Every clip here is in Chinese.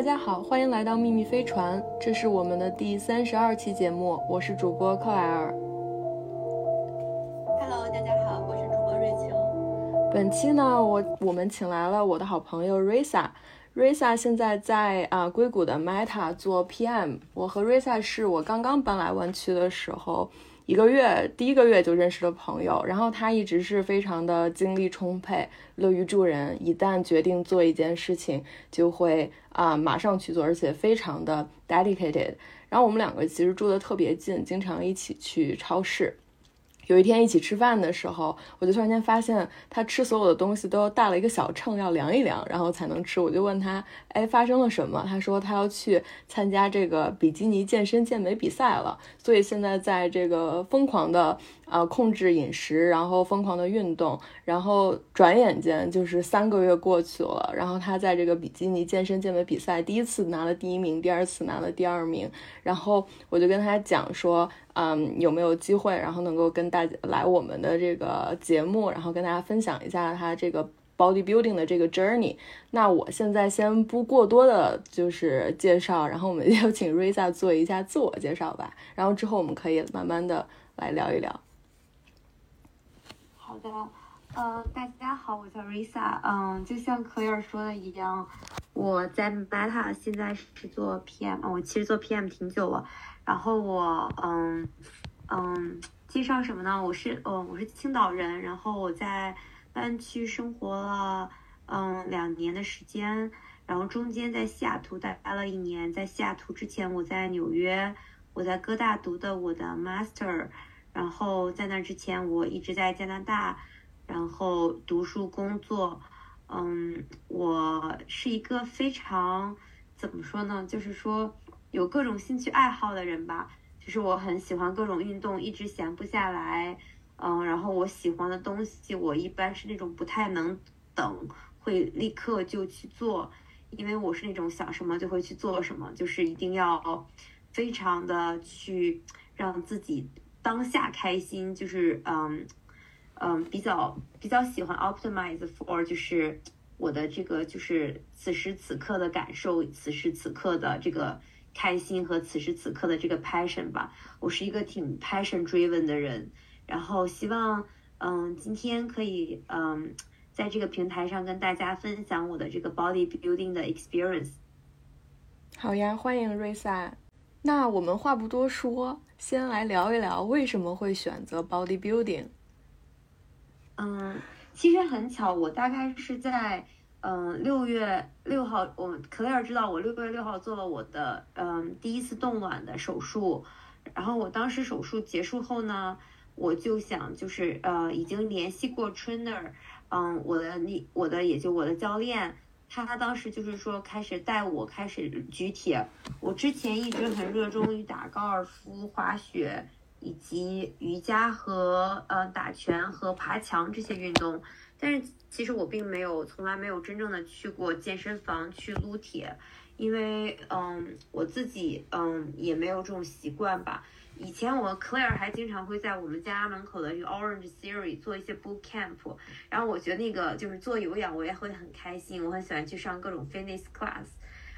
大家好，欢迎来到秘密飞船，这是我们的第三十二期节目，我是主播克莱尔。Hello，大家好，我是主播瑞秋。本期呢，我我们请来了我的好朋友 Risa，Risa 现在在啊硅谷的 Meta 做 PM。我和 Risa 是我刚刚搬来湾区的时候。一个月，第一个月就认识了朋友，然后他一直是非常的精力充沛，乐于助人，一旦决定做一件事情，就会啊马上去做，而且非常的 dedicated。然后我们两个其实住的特别近，经常一起去超市。有一天一起吃饭的时候，我就突然间发现他吃所有的东西都要带了一个小秤，要量一量，然后才能吃。我就问他，哎，发生了什么？他说他要去参加这个比基尼健身健美比赛了，所以现在在这个疯狂的。啊，控制饮食，然后疯狂的运动，然后转眼间就是三个月过去了。然后他在这个比基尼健身健美比赛第一次拿了第一名，第二次拿了第二名。然后我就跟他讲说，嗯，有没有机会，然后能够跟大家来我们的这个节目，然后跟大家分享一下他这个 bodybuilding 的这个 journey。那我现在先不过多的就是介绍，然后我们 就请 Risa 做一下自我介绍吧。然后之后我们可以慢慢的来聊一聊。的，呃，大家好，我叫 Risa，嗯，就像可尔说的一样，我在 Meta 现在是做 PM，我其实做 PM 挺久了，然后我，嗯，嗯，介绍什么呢？我是，呃，我是青岛人，然后我在湾区生活了，嗯，两年的时间，然后中间在西雅图待待了一年，在西雅图之前我在纽约，我在哥大读的我的 Master。然后在那之前，我一直在加拿大，然后读书工作。嗯，我是一个非常怎么说呢？就是说有各种兴趣爱好的人吧。就是我很喜欢各种运动，一直闲不下来。嗯，然后我喜欢的东西，我一般是那种不太能等，会立刻就去做，因为我是那种想什么就会去做什么，就是一定要非常的去让自己。当下开心就是嗯嗯比较比较喜欢 optimize for 就是我的这个就是此时此刻的感受，此时此刻的这个开心和此时此刻的这个 passion 吧。我是一个挺 passion driven 的人，然后希望嗯今天可以嗯在这个平台上跟大家分享我的这个 body building 的 experience。好呀，欢迎瑞萨。那我们话不多说。先来聊一聊为什么会选择 bodybuilding。嗯，其实很巧，我大概是在嗯六月六号，我可莱尔知道我六月六号做了我的嗯第一次冻卵的手术，然后我当时手术结束后呢，我就想就是呃已经联系过 trainer，嗯我的那我的也就我的教练。他当时就是说开始带我开始举铁，我之前一直很热衷于打高尔夫、滑雪以及瑜伽和呃打拳和爬墙这些运动，但是其实我并没有从来没有真正的去过健身房去撸铁，因为嗯我自己嗯也没有这种习惯吧。以前我 Claire 还经常会在我们家门口的这个 Orange Theory 做一些 boot camp，然后我觉得那个就是做有氧我也会很开心，我很喜欢去上各种 fitness class，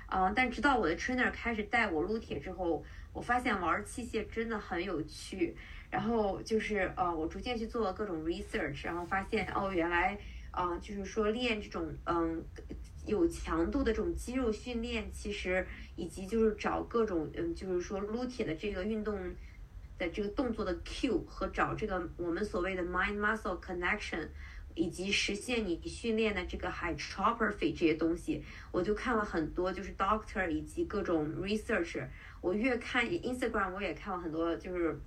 嗯，但直到我的 trainer 开始带我撸铁之后，我发现玩器械真的很有趣，然后就是呃我逐渐去做了各种 research，然后发现哦原来啊就是说练这种嗯有强度的这种肌肉训练，其实以及就是找各种嗯就是说撸铁的这个运动。的这个动作的 cue 和找这个我们所谓的 mind muscle connection，以及实现你训练的这个 hypertrophy 这些东西，我就看了很多，就是 doctor 以及各种 research。我越看 Instagram，我也看了很多，就是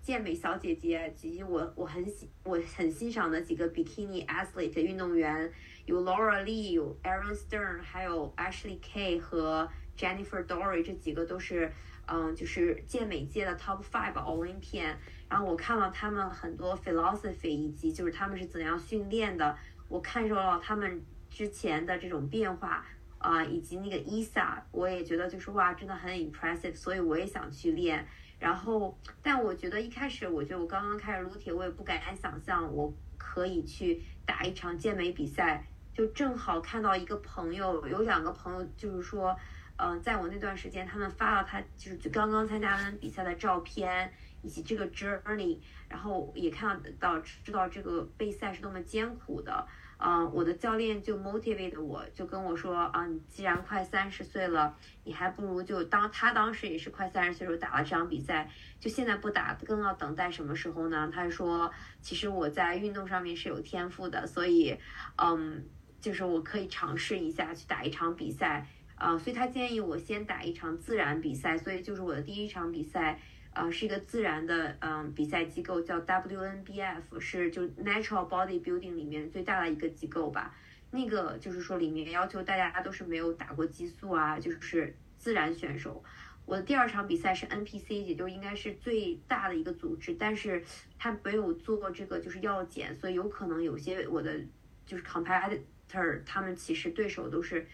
健美小姐姐，以及我我很喜我很欣赏的几个 bikini athlete 运动员，有 Laura Lee，有 Aaron Stern，还有 Ashley K 和 Jennifer Dory，这几个都是。嗯，就是健美界的 top five Olympian，然后我看了他们很多 philosophy，以及就是他们是怎样训练的，我看受到他们之前的这种变化啊，以及那个 Isa，我也觉得就是哇，真的很 impressive，所以我也想去练。然后，但我觉得一开始，我觉得我刚刚开始撸铁，我也不敢想象我可以去打一场健美比赛，就正好看到一个朋友，有两个朋友就是说。嗯，在我那段时间，他们发了他就是刚刚参加完比赛的照片，以及这个 journey，然后也看到知道这个备赛是多么艰苦的。嗯，我的教练就 motivate 我，就跟我说啊，你既然快三十岁了，你还不如就当他当时也是快三十岁时候打了这场比赛，就现在不打，更要等待什么时候呢？他说，其实我在运动上面是有天赋的，所以，嗯，就是我可以尝试一下去打一场比赛，啊，所以他建议我先打一场自然比赛，所以就是我的第一场比赛。呃，是一个自然的嗯比赛机构，叫 WNBF，是就 Natural Bodybuilding 里面最大的一个机构吧。那个就是说里面要求大家都是没有打过激素啊，就是自然选手。我的第二场比赛是 NPC，也就应该是最大的一个组织，但是他没有做过这个就是药检，所以有可能有些我的就是 competitor 他们其实对手都是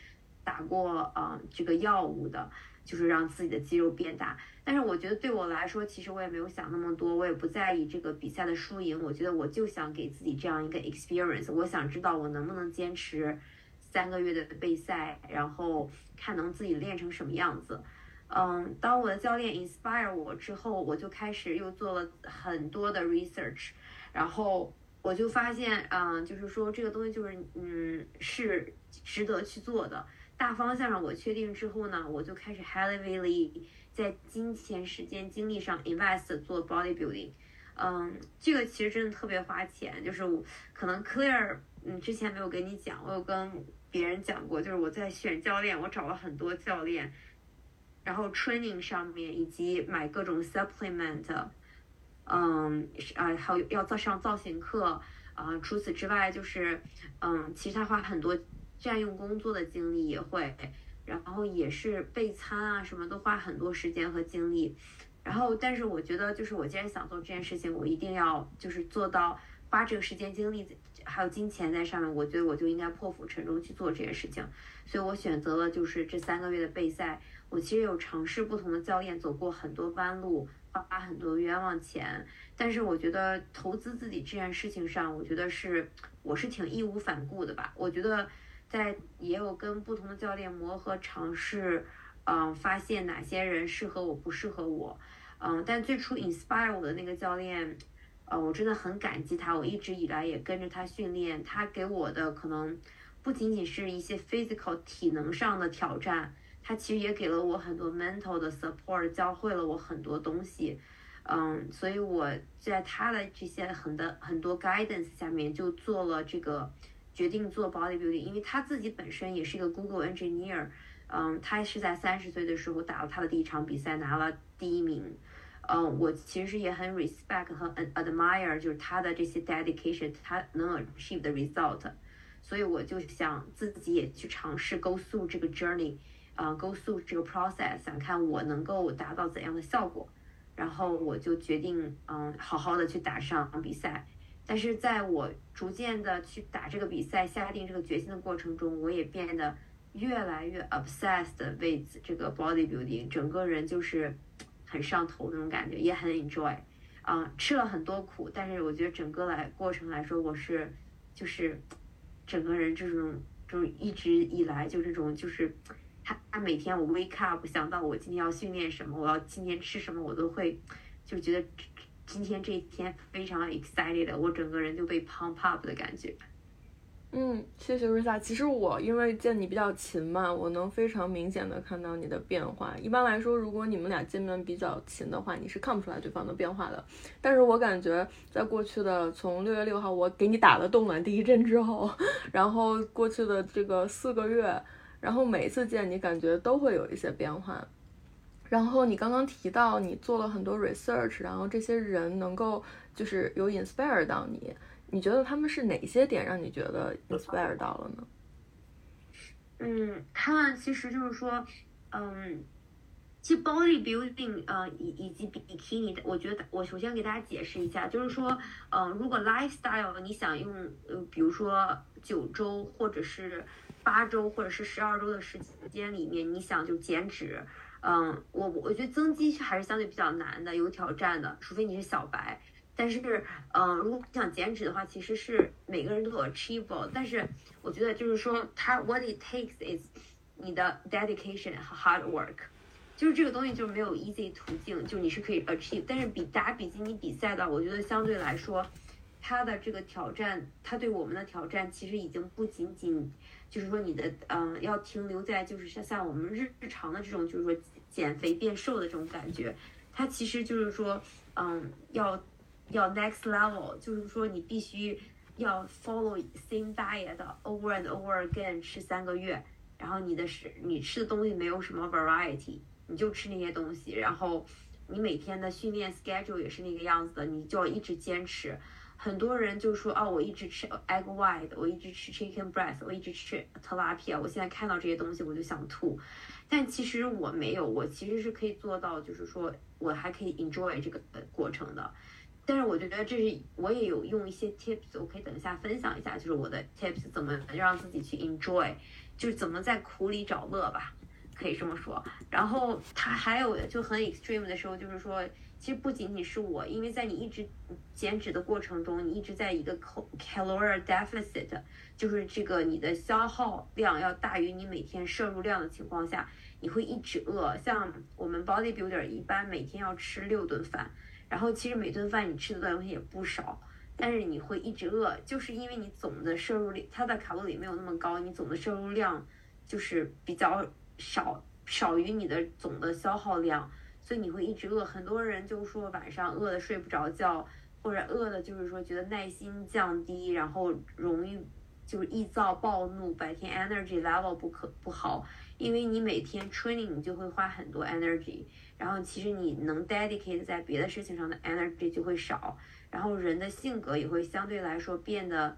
打过呃这个药物的，就是让自己的肌肉变大。但是我觉得对我来说，其实我也没有想那么多，我也不在意这个比赛的输赢。我觉得我就想给自己这样一个 experience，我想知道我能不能坚持三个月的备赛，然后看能自己练成什么样子。嗯，当我的教练 inspire 我之后，我就开始又做了很多的 research，然后我就发现，嗯，就是说这个东西就是嗯是值得去做的。大方向上我确定之后呢，我就开始 heavily。在金钱、时间、精力上 invest 做 bodybuilding，嗯，这个其实真的特别花钱。就是可能 Clear，嗯，之前没有跟你讲，我有跟别人讲过，就是我在选教练，我找了很多教练，然后 training 上面以及买各种 supplement，嗯，啊，还有要造上造型课，啊，除此之外就是，嗯，其实他花很多占用工作的精力也会。然后也是备餐啊，什么都花很多时间和精力。然后，但是我觉得，就是我既然想做这件事情，我一定要就是做到花这个时间精力还有金钱在上面。我觉得我就应该破釜沉舟去做这件事情。所以我选择了就是这三个月的备赛。我其实有尝试不同的教练，走过很多弯路，花很多冤枉钱。但是我觉得投资自己这件事情上，我觉得是我是挺义无反顾的吧。我觉得。在也有跟不同的教练磨合尝试，嗯，发现哪些人适合我不适合我，嗯，但最初 inspire 我的那个教练，呃，我真的很感激他，我一直以来也跟着他训练，他给我的可能不仅仅是一些 physical 体能上的挑战，他其实也给了我很多 mental 的 support，教会了我很多东西，嗯，所以我在他的这些很的很多 guidance 下面就做了这个。决定做 bodybuilding，因为他自己本身也是一个 Google engineer，嗯，他是在三十岁的时候打了他的第一场比赛，拿了第一名，嗯，我其实也很 respect 和 admire，就是他的这些 dedication，他能 achieve 的 result，所以我就想自己也去尝试 go through 这个 journey，啊，go through 这个 process，想看我能够达到怎样的效果，然后我就决定，嗯，好好的去打上比赛。但是在我逐渐的去打这个比赛、下定这个决心的过程中，我也变得越来越 obsessed with 这个 bodybuilding，整个人就是很上头那种感觉，也很 enjoy，啊，吃了很多苦，但是我觉得整个来过程来说，我是就是整个人这种这种一直以来就这种就是他他每天我 wake up 想到我今天要训练什么，我要今天吃什么，我都会就觉得。今天这一天非常 excited，我整个人就被 pump up 的感觉。嗯，谢谢瑞萨。其实我因为见你比较勤嘛，我能非常明显的看到你的变化。一般来说，如果你们俩见面比较勤的话，你是看不出来对方的变化的。但是我感觉在过去的从六月六号我给你打了冻卵第一针之后，然后过去的这个四个月，然后每次见你感觉都会有一些变化。然后你刚刚提到你做了很多 research，然后这些人能够就是有 inspire 到你，你觉得他们是哪些点让你觉得 inspire 到了呢？嗯，他们其实就是说，嗯，其实 bodybuilding 呃以以及 bikini，我觉得我首先给大家解释一下，就是说，嗯，如果 lifestyle 你想用呃比如说九周或者是八周或者是十二周的时间里面，你想就减脂。嗯，我我觉得增肌还是相对比较难的，有挑战的，除非你是小白。但是，嗯，如果你想减脂的话，其实是每个人都有 achievable。但是，我觉得就是说，它 what it takes is 你的 dedication 和 hard work，就是这个东西就是没有 easy 途径，就你是可以 achieve。但是比打比基尼比赛的，我觉得相对来说，它的这个挑战，它对我们的挑战其实已经不仅仅就是说你的嗯要停留在就是像像我们日日常的这种就是说减肥变瘦的这种感觉，它其实就是说嗯要要 next level，就是说你必须要 follow same diet over and over again 吃三个月。然后你的食，你吃的东西没有什么 variety，你就吃那些东西。然后你每天的训练 schedule 也是那个样子的，你就要一直坚持。很多人就说哦，我一直吃 egg white，我一直吃 chicken breast，我一直吃 tilapia。我现在看到这些东西我就想吐。但其实我没有，我其实是可以做到，就是说我还可以 enjoy 这个过程的。但是我觉得这是我也有用一些 tips，我可以等一下分享一下，就是我的 tips 怎么让自己去 enjoy。就是怎么在苦里找乐吧，可以这么说。然后他还有就很 extreme 的时候，就是说，其实不仅仅是我，因为在你一直减脂的过程中，你一直在一个 calorie deficit，就是这个你的消耗量要大于你每天摄入量的情况下，你会一直饿。像我们 bodybuilder 一般每天要吃六顿饭，然后其实每顿饭你吃的东西也不少。但是你会一直饿，就是因为你总的摄入量，它的卡路里没有那么高，你总的摄入量就是比较少，少于你的总的消耗量，所以你会一直饿。很多人就说晚上饿的睡不着觉，或者饿的就是说觉得耐心降低，然后容易就是易躁暴怒，白天 energy level 不可不好，因为你每天 training 你就会花很多 energy，然后其实你能 dedicate 在别的事情上的 energy 就会少。然后人的性格也会相对来说变得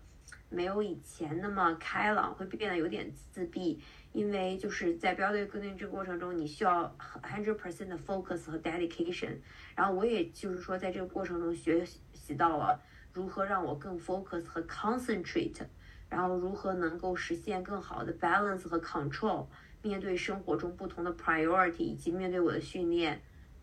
没有以前那么开朗，会变得有点自闭，因为就是在标对固定这个过程中，你需要 hundred percent 的 focus 和 dedication。然后我也就是说，在这个过程中学习到了如何让我更 focus 和 concentrate，然后如何能够实现更好的 balance 和 control，面对生活中不同的 priority，以及面对我的训练。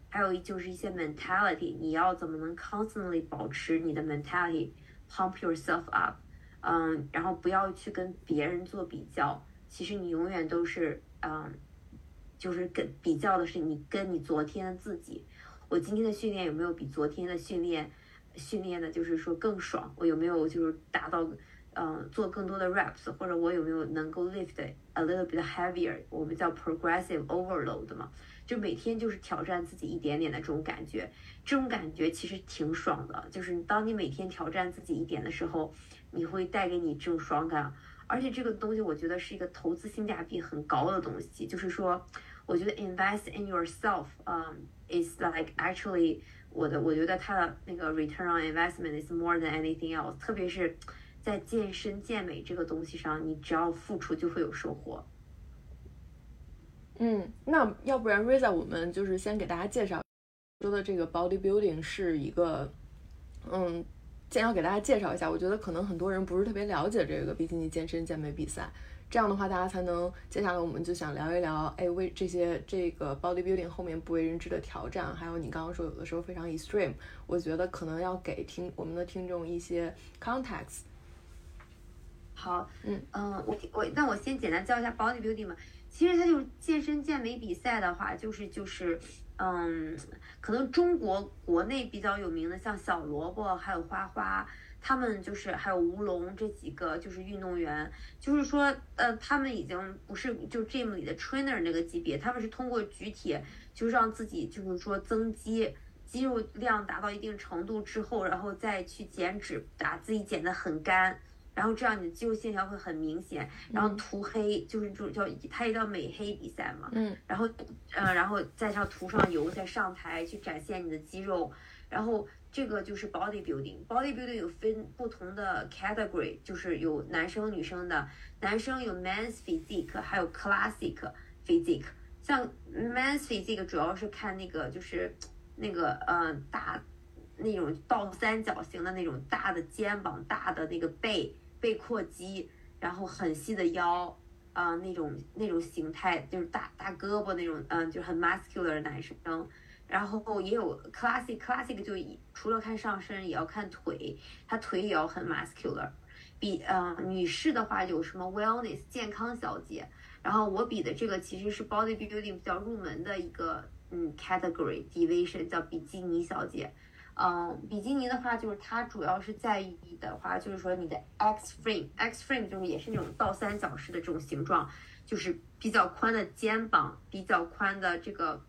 还有就是一些 mentality，你要怎么能 constantly 保持你的 mentality，pump yourself up，嗯，然后不要去跟别人做比较，其实你永远都是，嗯，就是跟比较的是你跟你昨天的自己，我今天的训练有没有比昨天的训练训练的，就是说更爽，我有没有就是达到，嗯，做更多的 reps，或者我有没有能够 lift a little bit heavier，我们叫 progressive overload 嘛。就每天就是挑战自己一点点的这种感觉，这种感觉其实挺爽的。就是当你每天挑战自己一点的时候，你会带给你这种爽感。而且这个东西我觉得是一个投资性价比很高的东西。就是说，我觉得 invest in yourself，嗯，is like actually 我的我觉得它的那个 return on investment is more than anything else。特别是在健身健美这个东西上，你只要付出就会有收获。嗯，那要不然 Riza，我们就是先给大家介绍，说的这个 bodybuilding 是一个，嗯，先要给大家介绍一下。我觉得可能很多人不是特别了解这个比基尼健身健美比赛，这样的话大家才能接下来我们就想聊一聊，哎，为这些这个 bodybuilding 后面不为人知的挑战，还有你刚刚说有的时候非常 extreme，我觉得可能要给听我们的听众一些 context。好，嗯嗯，我我那我先简单教一下 bodybuilding 嘛。其实它就是健身健美比赛的话，就是就是，嗯，可能中国国内比较有名的，像小萝卜还有花花，他们就是还有吴龙这几个就是运动员，就是说，呃，他们已经不是就 gym 里的 trainer 那个级别，他们是通过举铁，就是让自己就是说增肌，肌肉量达到一定程度之后，然后再去减脂，把自己减得很干。然后这样你的肌肉线条会很明显，然后涂黑就是就叫它也叫美黑比赛嘛，嗯，然后呃然后再上涂上油再上台去展现你的肌肉，然后这个就是 bodybuilding，bodybuilding 有分不同的 category，就是有男生女生的，男生有 man's physique，还有 classic physique，像 man's physique 主要是看那个就是那个呃大那种倒三角形的那种大的肩膀大的那个背。背阔肌，然后很细的腰，啊，那种那种形态就是大大胳膊那种，嗯，就很 muscular 的男生。然后也有 classic，classic 就除了看上身，也要看腿，他腿也要很 muscular。比，嗯，女士的话有什么 wellness 健康小姐，然后我比的这个其实是 bodybuilding 比较入门的一个嗯 category division，叫比基尼小姐。嗯，比基尼的话，就是它主要是在意的话，就是说你的 X frame，X frame 就是也是那种倒三角式的这种形状，就是比较宽的肩膀，比较宽的这个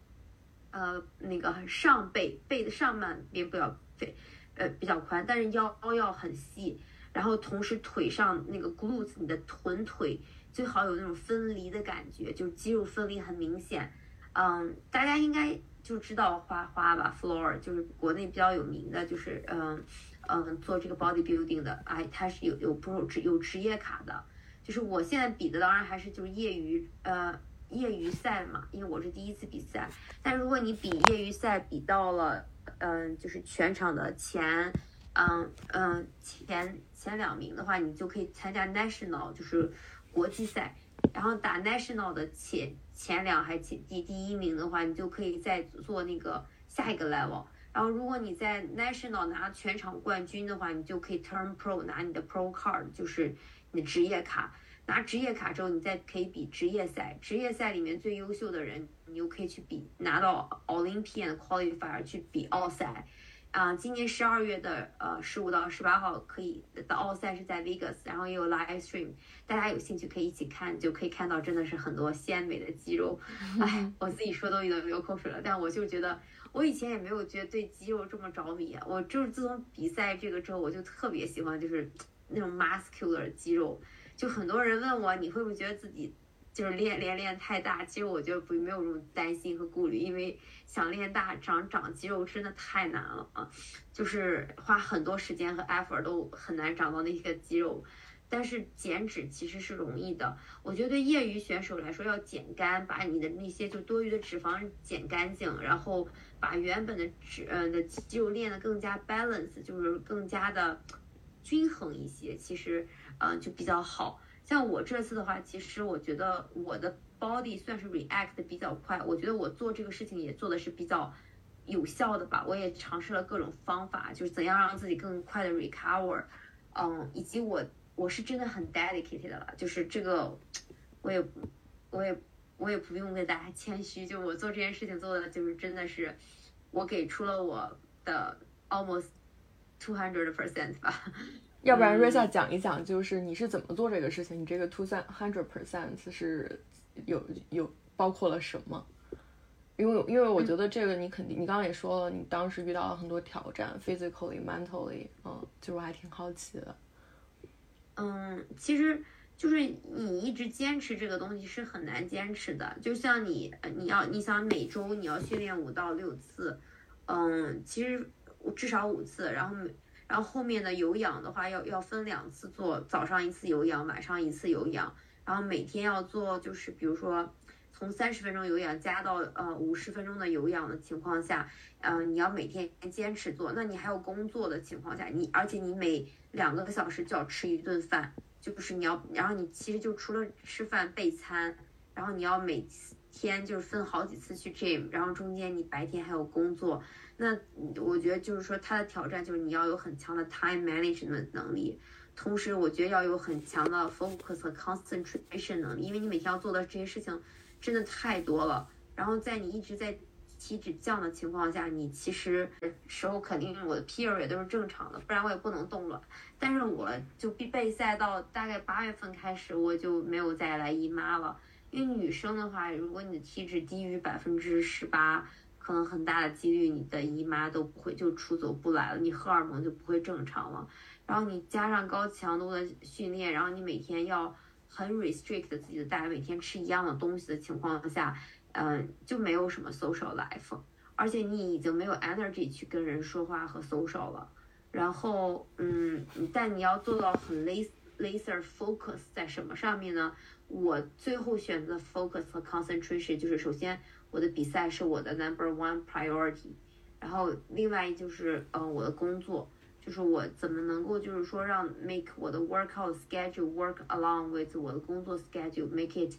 呃那个上背，背的上半边不要肥，呃比较宽，但是腰要很细，然后同时腿上那个 glutes，你的臀腿最好有那种分离的感觉，就是肌肉分离很明显。嗯，大家应该。就知道花花吧，Floor 就是国内比较有名的，就是嗯嗯做这个 bodybuilding 的，哎，他是有有 pro 职有职业卡的，就是我现在比的当然还是就是业余呃业余赛嘛，因为我是第一次比赛，但如果你比业余赛比到了嗯就是全场的前嗯嗯前前两名的话，你就可以参加 national 就是国际赛。然后打 national 的前前两还前第第一名的话，你就可以再做那个下一个 level。然后如果你在 national 拿全场冠军的话，你就可以 turn pro 拿你的 pro card，就是你的职业卡。拿职业卡之后，你再可以比职业赛。职业赛里面最优秀的人，你就可以去比拿到 Olympian qualifier 去比奥赛。啊，今年十二月的呃十五到十八号可以的奥赛是在 Vegas，然后也有 live stream，大家有兴趣可以一起看，就可以看到真的是很多鲜美的肌肉。哎，我自己说都已经流口水了，但我就觉得我以前也没有觉得对肌肉这么着迷，啊我就是自从比赛这个之后，我就特别喜欢就是那种 muscular 肌肉。就很多人问我，你会不会觉得自己？就是练练练太大，其实我觉得不没有这种担心和顾虑，因为想练大长长肌肉真的太难了啊，就是花很多时间和 effort 都很难长到那些肌肉，但是减脂其实是容易的。我觉得对业余选手来说，要减干，把你的那些就多余的脂肪减干净，然后把原本的脂呃的肌肉练得更加 balance，就是更加的均衡一些，其实嗯就比较好。像我这次的话，其实我觉得我的 body 算是 react 的比较快。我觉得我做这个事情也做的是比较有效的吧。我也尝试了各种方法，就是怎样让自己更快的 recover。嗯，以及我我是真的很 dedicated 的了，就是这个我也我也我也不用跟大家谦虚，就我做这件事情做的就是真的是我给出了我的 almost two hundred percent 吧。要不然瑞萨讲一讲，就是你是怎么做这个事情？你这个 two hundred percent 是有有包括了什么？因为因为我觉得这个你肯定，你刚刚也说了，你当时遇到了很多挑战，physically mentally，嗯，就我还挺好奇的。嗯，其实就是你一直坚持这个东西是很难坚持的。就像你你要你想每周你要训练五到六次，嗯，其实至少五次，然后每。然后后面的有氧的话，要要分两次做，早上一次有氧，晚上一次有氧。然后每天要做，就是比如说从三十分钟有氧加到呃五十分钟的有氧的情况下，嗯，你要每天坚持做。那你还有工作的情况下，你而且你每两个小时就要吃一顿饭，就是你要，然后你其实就除了吃饭备餐，然后你要每天就是分好几次去 gym，然后中间你白天还有工作。那我觉得就是说，它的挑战就是你要有很强的 time management 能力，同时我觉得要有很强的 focus 和 concentration 能力，因为你每天要做的这些事情真的太多了。然后在你一直在体脂降的情况下，你其实时候肯定我的 peer 也都是正常的，不然我也不能动了。但是我就必备赛到大概八月份开始，我就没有再来姨妈了。因为女生的话，如果你的体脂低于百分之十八。可能很大的几率，你的姨妈都不会就出走不来了，你荷尔蒙就不会正常了。然后你加上高强度的训练，然后你每天要很 restrict 自己的大家每天吃一样的东西的情况下，嗯，就没有什么 social life，而且你已经没有 energy 去跟人说话和 social 了。然后，嗯，但你要做到很 laser focus 在什么上面呢？我最后选择 focus 和 concentration，就是首先。我的比赛是我的 number one priority，然后另外就是，呃，我的工作，就是我怎么能够就是说让 make 我的 workout schedule work along with 我的工作 schedule，make it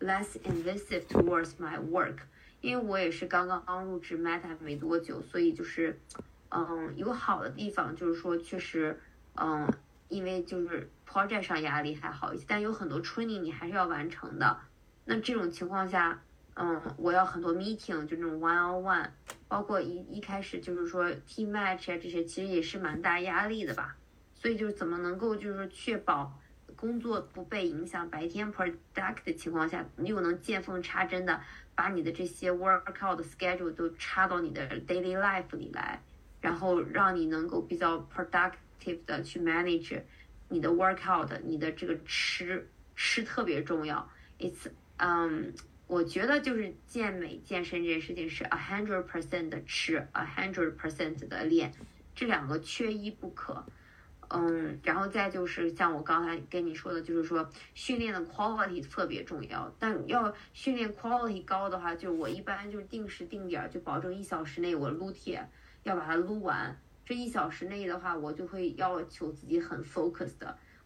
less invasive towards my work。因为我也是刚刚刚入职 Meta 没多久，所以就是，嗯，有好的地方就是说确实，嗯，因为就是 project 上压力还好一些，但有很多 training 你还是要完成的。那这种情况下，嗯，我要很多 meeting，就那种 one on one，包括一一开始就是说 team match 啊这些，其实也是蛮大压力的吧。所以就是怎么能够就是确保工作不被影响，白天 product 的情况下，你又能见缝插针的把你的这些 workout schedule 都插到你的 daily life 里来，然后让你能够比较 productive 的去 manage 你的 workout，你的这个吃吃特别重要。It's 嗯，我觉得就是健美健身这件事情是 a hundred percent 的吃，a hundred percent 的练，这两个缺一不可。嗯，然后再就是像我刚才跟你说的，就是说训练的 quality 特别重要。但要训练 quality 高的话，就我一般就是定时定点，就保证一小时内我撸铁要把它撸完。这一小时内的话，我就会要求自己很 focused。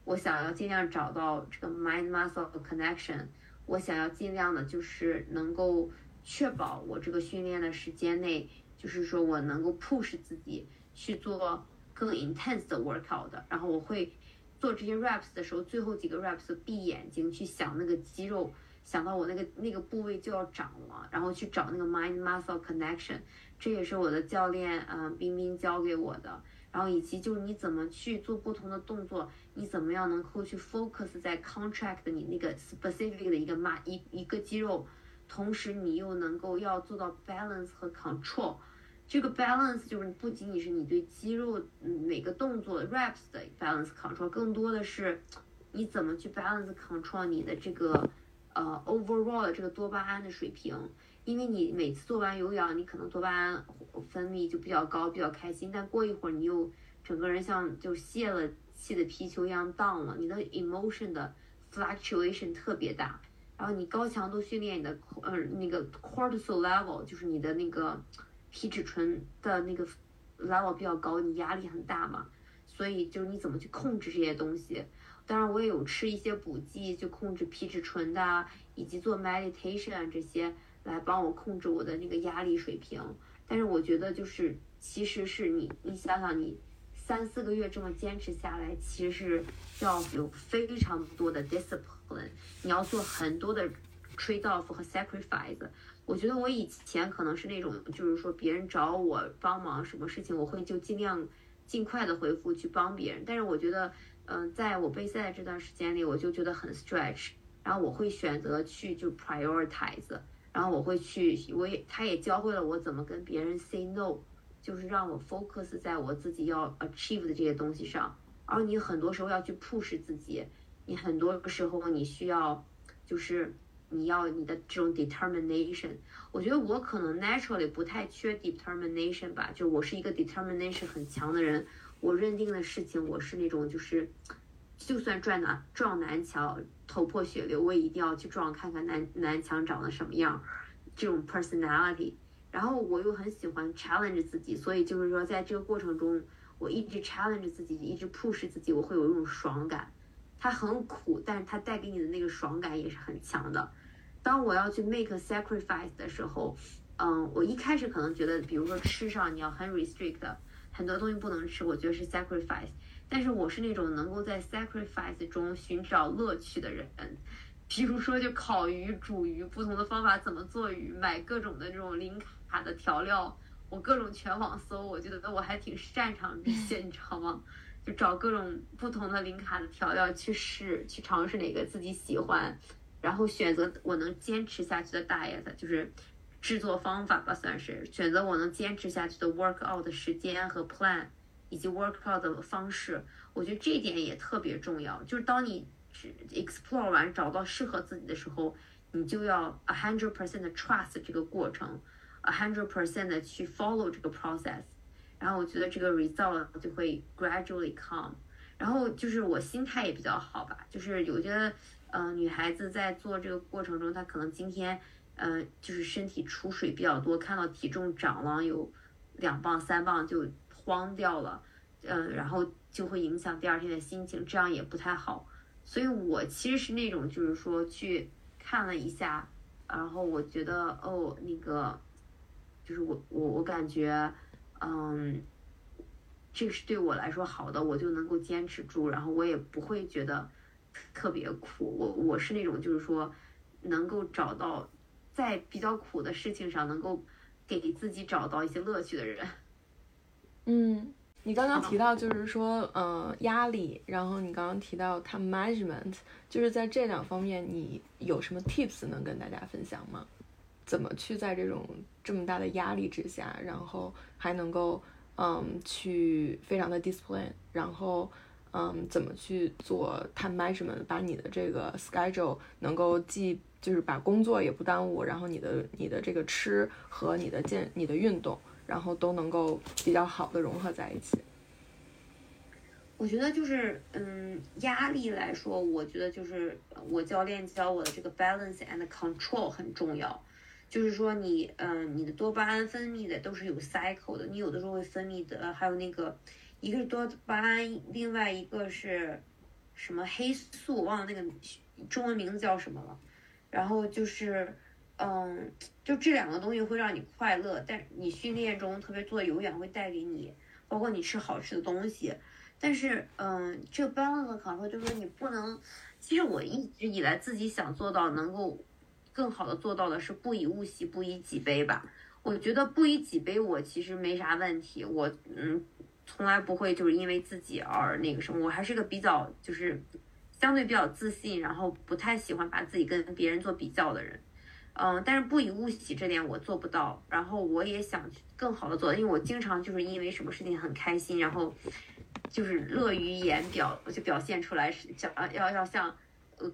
我想要尽量找到这个 mind muscle connection。我想要尽量的就是能够确保我这个训练的时间内，就是说我能够 push 自己去做。更 intense 的 workout 的，然后我会做这些 reps 的时候，最后几个 reps 闭眼睛去想那个肌肉，想到我那个那个部位就要长了，然后去找那个 mind muscle connection，这也是我的教练嗯冰冰教给我的，然后以及就是你怎么去做不同的动作，你怎么样能够去 focus 在 contract 你那个 specific 的一个嘛一一个肌肉，同时你又能够要做到 balance 和 control。这个 balance 就是不仅仅是你对肌肉每个动作 reps 的 balance control，更多的是你怎么去 balance control 你的这个呃 overall 的这个多巴胺的水平。因为你每次做完有氧，你可能多巴胺分泌就比较高，比较开心，但过一会儿你又整个人像就泄了气的皮球一样 down 了，你的 emotion 的 fluctuation 特别大。然后你高强度训练你的呃那个 cortisol level，就是你的那个。皮质醇的那个 level 比较高，你压力很大嘛，所以就是你怎么去控制这些东西。当然，我也有吃一些补剂，就控制皮质醇的，以及做 meditation 这些来帮我控制我的那个压力水平。但是我觉得就是，其实是你，你想想，你三四个月这么坚持下来，其实是要有非常多的 discipline，你要做很多的 trade off 和 sacrifice。我觉得我以前可能是那种，就是说别人找我帮忙什么事情，我会就尽量尽快的回复去帮别人。但是我觉得，嗯，在我备赛这段时间里，我就觉得很 stretch，然后我会选择去就 prioritize，然后我会去，我也他也教会了我怎么跟别人 say no，就是让我 focus 在我自己要 achieve 的这些东西上。而你很多时候要去 push 自己，你很多时候你需要就是。你要你的这种 determination，我觉得我可能 naturally 不太缺 determination 吧，就我是一个 determination 很强的人。我认定的事情，我是那种就是，就算撞南撞南墙头破血流，我也一定要去撞看看南南墙长得什么样。这种 personality，然后我又很喜欢 challenge 自己，所以就是说在这个过程中，我一直 challenge 自己，一直 push 自己，我会有一种爽感。它很苦，但是它带给你的那个爽感也是很强的。当我要去 make sacrifice 的时候，嗯，我一开始可能觉得，比如说吃上你要很 restrict，很多东西不能吃，我觉得是 sacrifice。但是我是那种能够在 sacrifice 中寻找乐趣的人，比如说就烤鱼、煮鱼，不同的方法怎么做鱼，买各种的这种零卡的调料，我各种全网搜，我觉得我还挺擅长这些，你知道吗？就找各种不同的零卡的调料去试，去尝试哪个自己喜欢。然后选择我能坚持下去的 diet，就是制作方法吧，算是选择我能坚持下去的 workout 时间和 plan，以及 workout 的方式。我觉得这一点也特别重要。就是当你 explore 完找到适合自己的时候，你就要 a hundred percent trust 这个过程，a hundred percent 的去 follow 这个 process。然后我觉得这个 result 就会 gradually come。然后就是我心态也比较好吧，就是有些。嗯，女孩子在做这个过程中，她可能今天，嗯，就是身体出水比较多，看到体重涨了有两磅三磅就慌掉了，嗯，然后就会影响第二天的心情，这样也不太好。所以我其实是那种，就是说去看了一下，然后我觉得哦，那个，就是我我我感觉，嗯，这是对我来说好的，我就能够坚持住，然后我也不会觉得。特别苦，我我是那种就是说，能够找到在比较苦的事情上能够给自己找到一些乐趣的人。嗯，你刚刚提到就是说，嗯，压力，然后你刚刚提到 time management，就是在这两方面，你有什么 tips 能跟大家分享吗？怎么去在这种这么大的压力之下，然后还能够，嗯，去非常的 discipline，然后，嗯，怎么去做 time management，把你的这个 schedule 能够既就是把工作也不耽误，然后你的你的这个吃和你的健你的运动。然后都能够比较好的融合在一起。我觉得就是，嗯，压力来说，我觉得就是我教练教我的这个 balance and control 很重要。就是说你，嗯，你的多巴胺分泌的都是有 cycle 的，你有的时候会分泌的，还有那个一个是多巴胺，另外一个是什么黑素，忘了那个中文名字叫什么了。然后就是。嗯，就这两个东西会让你快乐，但你训练中特别做有氧会带给你，包括你吃好吃的东西。但是，嗯，这个 balance 和 control 就是你不能。其实我一直以来自己想做到能够更好的做到的是不以物喜，不以己悲吧。我觉得不以己悲，我其实没啥问题。我嗯，从来不会就是因为自己而那个什么。我还是个比较就是相对比较自信，然后不太喜欢把自己跟别人做比较的人。嗯，但是不以物喜这点我做不到，然后我也想更好的做，因为我经常就是因为什么事情很开心，然后就是乐于言表，就表现出来是叫要要像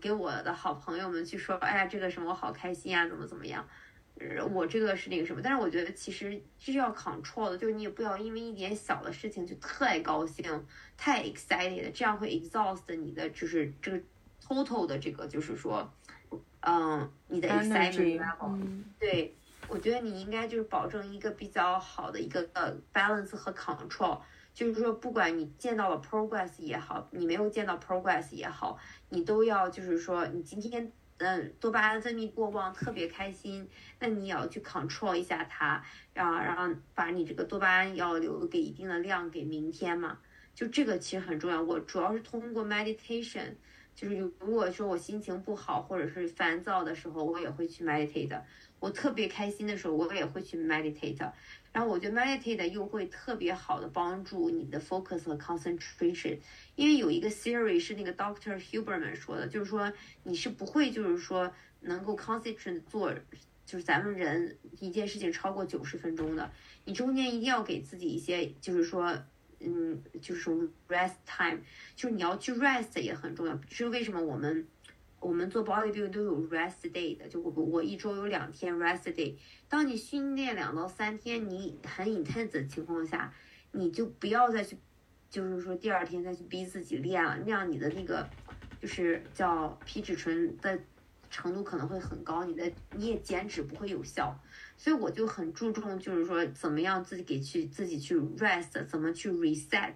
给我的好朋友们去说，哎呀这个什么我好开心啊，怎么怎么样，我这个是那个什么，但是我觉得其实是要 control 的，就是你也不要因为一点小的事情就太高兴，太 excited，这样会 exhaust 你的就是这个 total 的这个就是说。嗯，你的 excitement level，对我觉得你应该就是保证一个比较好的一个呃 balance 和 control，就是说不管你见到了 progress 也好，你没有见到 progress 也好，你都要就是说你今天嗯多巴胺分泌过旺，特别开心，那你也要去 control 一下它，然后然后把你这个多巴胺要留给一定的量给明天嘛，就这个其实很重要。我主要是通过 meditation。就是如果说我心情不好或者是烦躁的时候，我也会去 meditate。我特别开心的时候，我也会去 meditate。然后我觉得 meditate 又会特别好的帮助你的 focus 和 concentration。因为有一个 theory 是那个 Doctor Huberman 说的，就是说你是不会就是说能够 concentrate 做，就是咱们人一件事情超过九十分钟的。你中间一定要给自己一些，就是说。嗯，就是 rest time，就是你要去 rest 也很重要。就是为什么我们我们做 bodybuilding 都有 rest day 的，就我我一周有两天 rest day。当你训练两到三天，你很 intense 的情况下，你就不要再去，就是说第二天再去逼自己练了，那样你的那个就是叫皮质醇的程度可能会很高，你的你也减脂不会有效。所以我就很注重，就是说怎么样自己给去自己去 rest，怎么去 reset，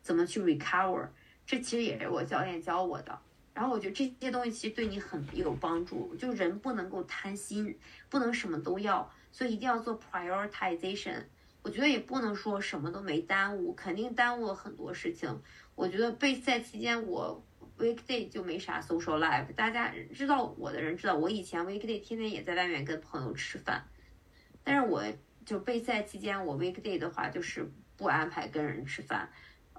怎么去 recover，这其实也是我教练教我的。然后我觉得这些东西其实对你很有帮助。就人不能够贪心，不能什么都要，所以一定要做 prioritization。我觉得也不能说什么都没耽误，肯定耽误了很多事情。我觉得备赛期间我 weekday 就没啥 social life。大家知道我的人知道，我以前 weekday 天天也在外面跟朋友吃饭。但是我就备赛期间，我 weekday 的话就是不安排跟人吃饭，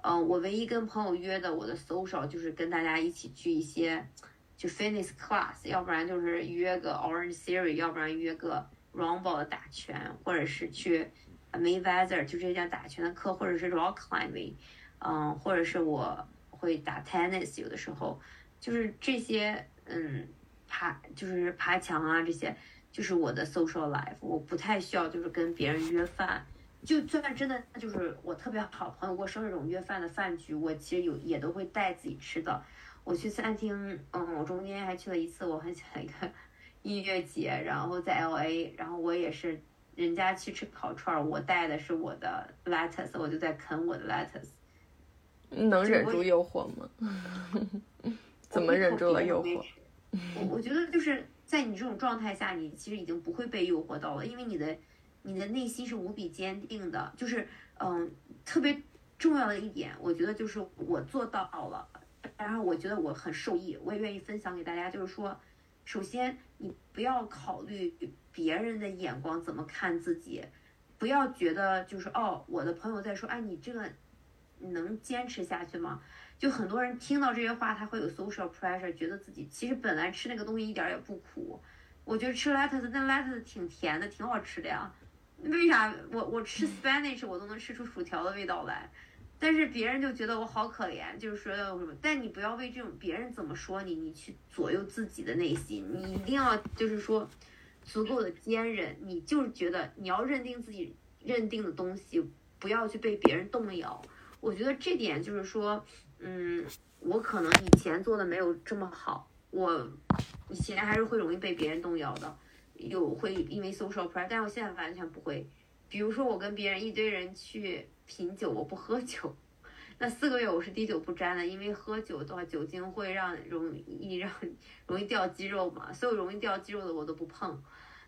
嗯，我唯一跟朋友约的我的 social 就是跟大家一起去一些就 fitness class，要不然就是约个 Orange Theory，要不然约个 Rumble 的打拳，或者是去 Mayweather 就这家打拳的课，或者是 Rock Climbing，嗯，或者是我会打 tennis，有的时候就是这些，嗯，爬就是爬墙啊这些。就是我的 social life，我不太需要就是跟别人约饭，就算真的就是我特别好朋友过生日这种约饭的饭局，我其实有也都会带自己吃的。我去餐厅，嗯，我中间还去了一次我很喜欢一个 音乐节，然后在 L A，然后我也是人家去吃烤串，我带的是我的 lettuce，我就在啃我的 lettuce。能忍住诱惑吗？怎么忍住了诱惑？我我觉得就是。在你这种状态下，你其实已经不会被诱惑到了，因为你的你的内心是无比坚定的。就是嗯，特别重要的一点，我觉得就是我做到了，然后我觉得我很受益，我也愿意分享给大家。就是说，首先你不要考虑别人的眼光怎么看自己，不要觉得就是哦，我的朋友在说，哎，你这个能坚持下去吗？就很多人听到这些话，他会有 social pressure，觉得自己其实本来吃那个东西一点也不苦。我觉得吃 lettuce，那 lettuce 挺甜的，挺好吃的呀。为啥我我吃 spinach 我都能吃出薯条的味道来？但是别人就觉得我好可怜，就是说什么？但你不要为这种别人怎么说你，你去左右自己的内心。你一定要就是说足够的坚韧。你就是觉得你要认定自己认定的东西，不要去被别人动摇。我觉得这点就是说。嗯，我可能以前做的没有这么好，我以前还是会容易被别人动摇的，有会因为 social pressure，但我现在完全不会。比如说我跟别人一堆人去品酒，我不喝酒，那四个月我是滴酒不沾的，因为喝酒的话酒精会让容易让 容易掉肌肉嘛，所有容易掉肌肉的我都不碰。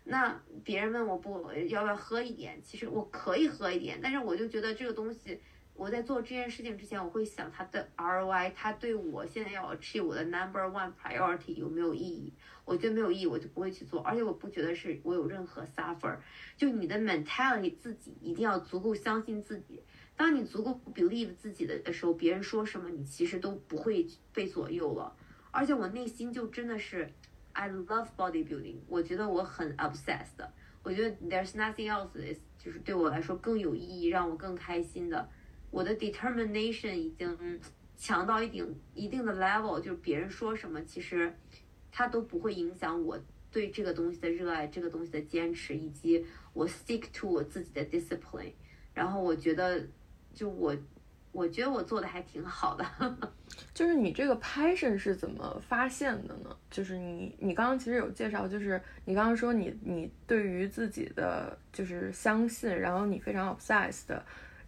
那别人问我不要不要喝一点，其实我可以喝一点，但是我就觉得这个东西。我在做这件事情之前，我会想它的 ROI，它对我现在要 achieve 我的 number one priority 有没有意义？我觉得没有意义，我就不会去做。而且我不觉得是我有任何 suffer。就你的 mentality 自己一定要足够相信自己。当你足够 believe 自己的的时候，别人说什么你其实都不会被左右了。而且我内心就真的是 I love bodybuilding，我觉得我很 obsessed。我觉得 there's nothing else is 就是对我来说更有意义，让我更开心的。我的 determination 已经强到一定一定的 level，就是别人说什么，其实他都不会影响我对这个东西的热爱，这个东西的坚持，以及我 stick to 我自己的 discipline。然后我觉得，就我，我觉得我做的还挺好的。就是你这个 passion 是怎么发现的呢？就是你，你刚刚其实有介绍，就是你刚刚说你，你对于自己的就是相信，然后你非常 obsessed。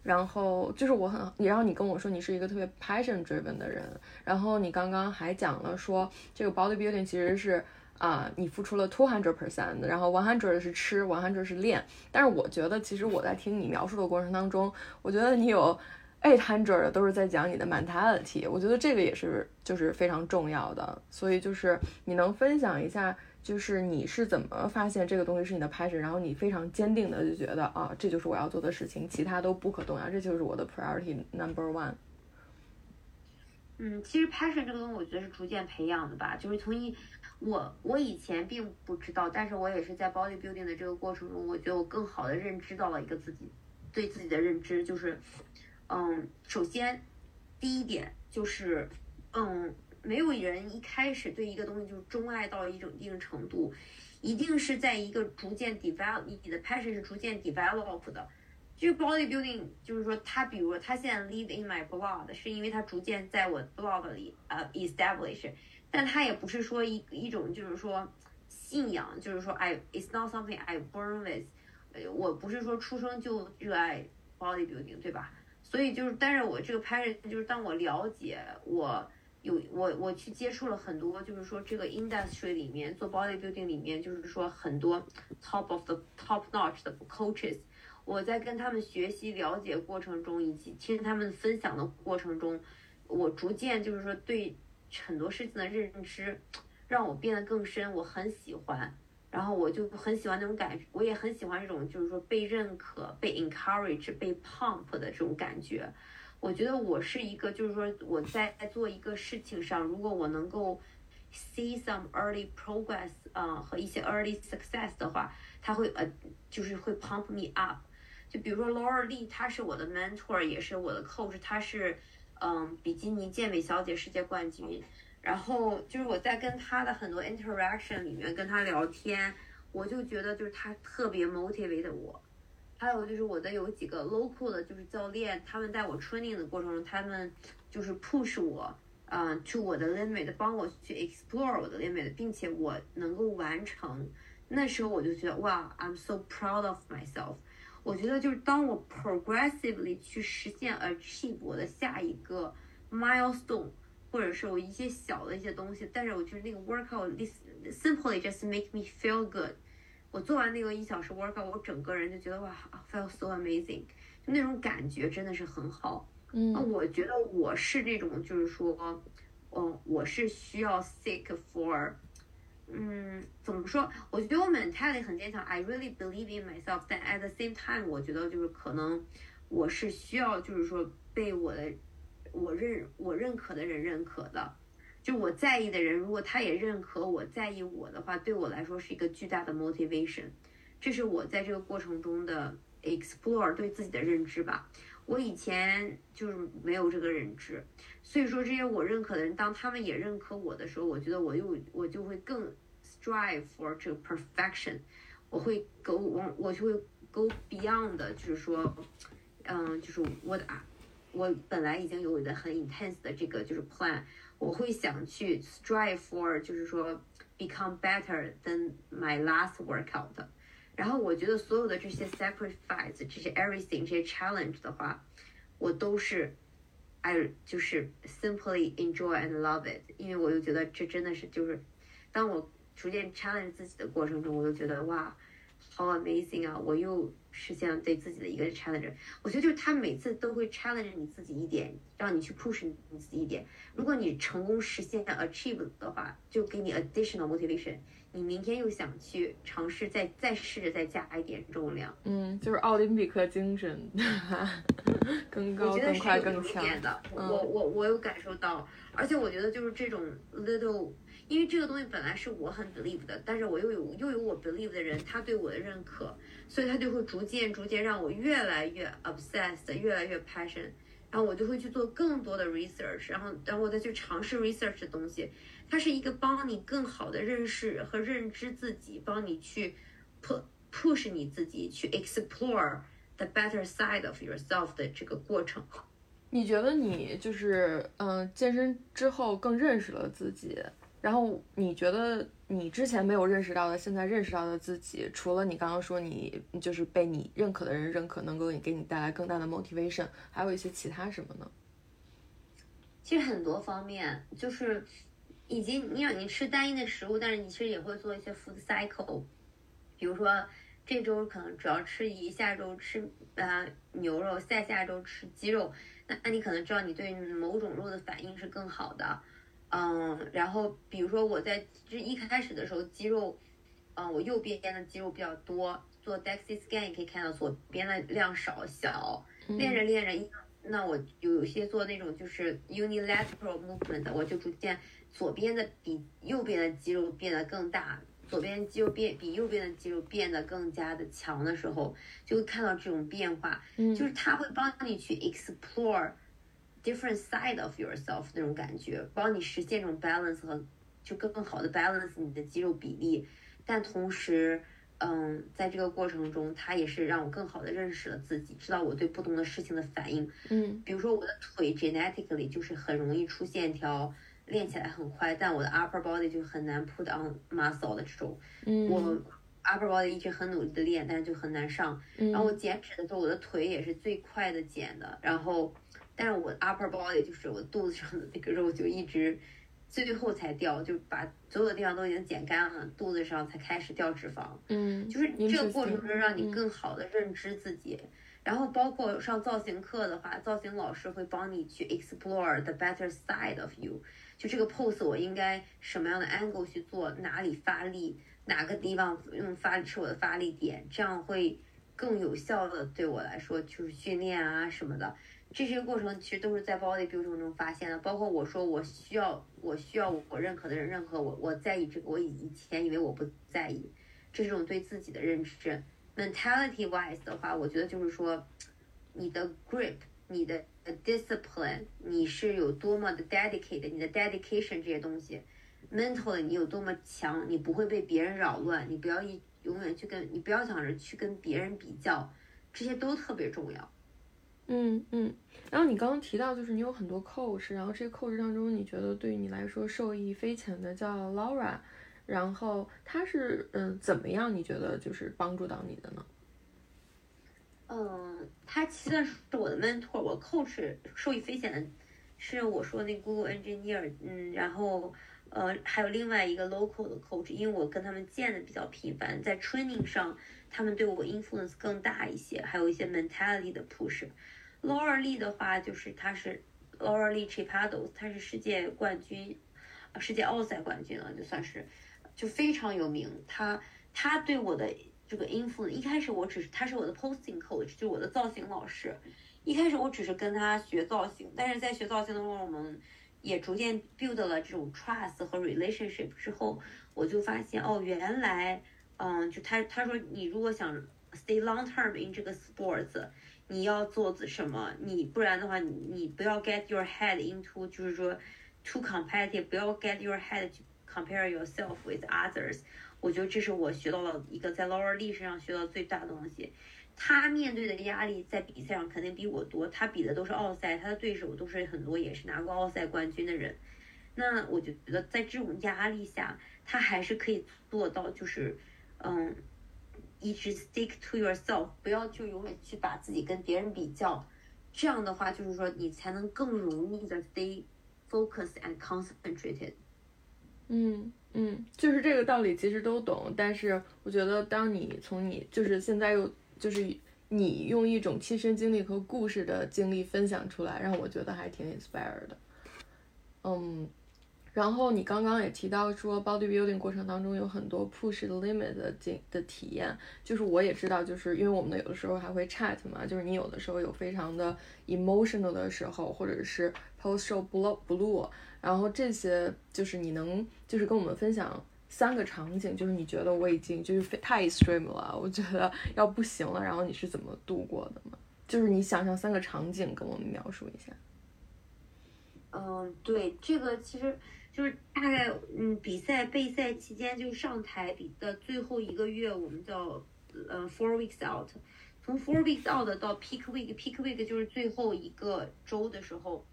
然后就是我很，然后你跟我说你是一个特别 passion driven 的人，然后你刚刚还讲了说这个 bodybuilding 其实是啊，你付出了 two hundred percent，然后 one hundred 是吃，one hundred 是练。但是我觉得其实我在听你描述的过程当中，我觉得你有 eight hundred 都是在讲你的 mentality，我觉得这个也是就是非常重要的。所以就是你能分享一下？就是你是怎么发现这个东西是你的 passion，然后你非常坚定的就觉得啊，这就是我要做的事情，其他都不可动摇，这就是我的 priority number one。嗯，其实 passion 这个东西，我觉得是逐渐培养的吧。就是从一我我以前并不知道，但是我也是在 bodybuilding 的这个过程中，我觉得我更好的认知到了一个自己对自己的认知，就是嗯，首先第一点就是嗯。没有人一开始对一个东西就钟爱到一种一定程度，一定是在一个逐渐 develop，你的 passion 是逐渐 develop 的。这个 bodybuilding 就是说，它比如说它现在 live in my blood，是因为它逐渐在我 blood 里呃 establish，但它也不是说一一种就是说信仰，就是说 I it's not something I born with，呃，我不是说出生就热爱 bodybuilding，对吧？所以就是，但是我这个 passion 就是当我了解我。有我我去接触了很多，就是说这个 industry 里面做 bodybuilding 里面，就是说很多 top of the top notch 的 coaches，我在跟他们学习了解过程中，以及听他们分享的过程中，我逐渐就是说对很多事情的认知，让我变得更深，我很喜欢，然后我就很喜欢那种感觉，我也很喜欢这种就是说被认可、被 encourage、被 pump 的这种感觉。我觉得我是一个，就是说我在在做一个事情上，如果我能够 see some early progress，啊和一些 early success 的话，他会呃就是会 pump me up。就比如说 Laura Lee，她是我的 mentor，也是我的 coach，她是嗯比基尼健美小姐世界冠军。然后就是我在跟她的很多 interaction 里面跟她聊天，我就觉得就是她特别 motivate 我。还有就是我的有几个 local 的，就是教练，他们在我 training 的过程中，他们就是 push 我，嗯，to 我的 limit，帮我去 explore 我的 limit，并且我能够完成。那时候我就觉得，哇，I'm so proud of myself。我觉得就是当我 progressively 去实现 achieve 我的下一个 milestone，或者是我一些小的一些东西，但是我觉得那个 workout this simply just make me feel good。我做完那个一小时 workout，我整个人就觉得哇，feel so amazing，就那种感觉真的是很好。嗯，我觉得我是那种，就是说，嗯，我是需要 seek for 嗯，怎么说？我觉得我 mentality 很坚强，I really believe in myself。但 at the same time，我觉得就是可能我是需要，就是说被我的我认我认可的人认可的。就我在意的人，如果他也认可我在意我的话，对我来说是一个巨大的 motivation。这是我在这个过程中的 explore 对自己的认知吧。我以前就是没有这个认知，所以说这些我认可的人，当他们也认可我的时候，我觉得我又我就会更 strive for 这个 perfection，我会 go 往我就会 go beyond 的，就是说，嗯，就是我的啊，我本来已经有的很 intense 的这个就是 plan，我会想去 strive for，就是说 become better than my last workout。然后我觉得所有的这些 sacrifice，这些 everything，这些 challenge 的话，我都是，I 就是 simply enjoy and love it，因为我就觉得这真的是就是，当我逐渐 challenge 自己的过程中，我就觉得哇，好 amazing 啊！我又实现了对自己的一个 challenge。我觉得就是他每次都会 challenge 你自己一点，让你去 push 你自己一点。如果你成功实现 achieve 的话，就给你 additional motivation。你明天又想去尝试，再再试着再加一点重量，嗯，就是奥林匹克精神，更高、更快、更强的。我我我有感受到，而且我觉得就是这种 little，因为这个东西本来是我很 believe 的，但是我又有又有我 believe 的人，他对我的认可，所以他就会逐渐逐渐让我越来越 obsessed，越来越 passion，然后我就会去做更多的 research，然后然后我再去尝试 research 的东西。它是一个帮你更好的认识和认知自己，帮你去 push push 你自己去 explore the better side of yourself 的这个过程。你觉得你就是嗯，健身之后更认识了自己，然后你觉得你之前没有认识到的，现在认识到的自己，除了你刚刚说你就是被你认可的人认可，能够给你带来更大的 motivation，还有一些其他什么呢？其实很多方面就是。以及你让你吃单一的食物，但是你其实也会做一些 food cycle，比如说这周可能主要吃鱼，下周吃呃牛肉，下下周吃鸡肉，那那你可能知道你对某种肉的反应是更好的，嗯，然后比如说我在就一开始的时候肌肉，嗯，我右边的肌肉比较多，做 DEXA scan 也可以看到左边的量少小，练着练着，那我有有些做那种就是 unilateral movement，我就逐渐。左边的比右边的肌肉变得更大，左边肌肉变比右边的肌肉变得更加的强的时候，就会看到这种变化。嗯，就是它会帮你去 explore different side of yourself 那种感觉，帮你实现这种 balance 和就更更好的 balance 你的肌肉比例。但同时，嗯，在这个过程中，它也是让我更好的认识了自己，知道我对不同的事情的反应。嗯，比如说我的腿 genetically 就是很容易出线条。练起来很快，但我的 upper body 就很难 put on muscle 的这种。嗯。我 upper body 一直很努力的练，但是就很难上。嗯。然后我减脂的时候，我的腿也是最快的减的。然后，但是我 upper body 就是我肚子上的那个肉就一直最后才掉，就把所有的地方都已经减干了，肚子上才开始掉脂肪。嗯。就是这个过程中让你更好的认知自己。然后包括上造型课的话，造型老师会帮你去 explore the better side of you。就这个 pose，我应该什么样的 angle 去做，哪里发力，哪个地方用发力是我的发力点，这样会更有效的对我来说就是训练啊什么的。这些过程其实都是在 body building 中发现的。包括我说我需要我需要我认可的人认可我，我在意这个，我以以前以为我不在意，这是种对自己的认知。mentality wise 的话，我觉得就是说你的 grip，你的。discipline，你是有多么的 dedicated，你的 dedication 这些东西，mentally 你有多么强，你不会被别人扰乱，你不要一永远去跟你不要想着去跟别人比较，这些都特别重要。嗯嗯，然后你刚刚提到就是你有很多 coach，然后这个 coach 当中你觉得对于你来说受益匪浅的叫 Laura，然后他是嗯怎么样？你觉得就是帮助到你的呢？嗯，他其实是我的 mentor，我 coach 受益匪浅的，是我说那 Google engineer，嗯，然后呃还有另外一个 local 的 coach，因为我跟他们见的比较频繁，在 training 上他们对我 influence 更大一些，还有一些 mentality 的 push。Laura Lee 的话就是他是 Laura Lee Chipados，他是世界冠军，世界奥赛冠军了，就算是。就非常有名。他他对我的这个 influence，一开始我只是他是我的 posting coach，就我的造型老师。一开始我只是跟他学造型，但是在学造型的时候，我们也逐渐 build 了这种 trust 和 relationship 之后，我就发现哦，原来，嗯，就他他说你如果想 stay long term in 这个 sports，你要做什么？你不然的话，你你不要 get your head into 就是说 too competitive，不要 get your head to compare yourself with others。我觉得这是我学到了一个在 Laura Lee 身上学到最大的东西。他面对的压力在比赛上肯定比我多，他比的都是奥赛，他的对手都是很多也是拿过奥赛冠军的人。那我就觉得在这种压力下，他还是可以做到，就是嗯，一直 stick to yourself，不要就永远去把自己跟别人比较。这样的话，就是说你才能更容易的 stay focused and concentrated。嗯嗯，就是这个道理其实都懂，但是我觉得当你从你就是现在又。就是你用一种亲身经历和故事的经历分享出来，让我觉得还挺 inspired 的。嗯，然后你刚刚也提到说，bodybuilding 过程当中有很多 push limit 的经的体验，就是我也知道，就是因为我们有的时候还会 chat 嘛，就是你有的时候有非常的 emotional 的时候，或者是 post show blue blue，然后这些就是你能就是跟我们分享。三个场景，就是你觉得我已经就是太 extreme 了，我觉得要不行了。然后你是怎么度过的吗？就是你想象三个场景，跟我们描述一下。嗯，对，这个其实就是大概，嗯，比赛备赛期间就上台比的最后一个月，我们叫呃 four weeks out，从 four weeks out 到 peak week，peak week 就是最后一个周的时候。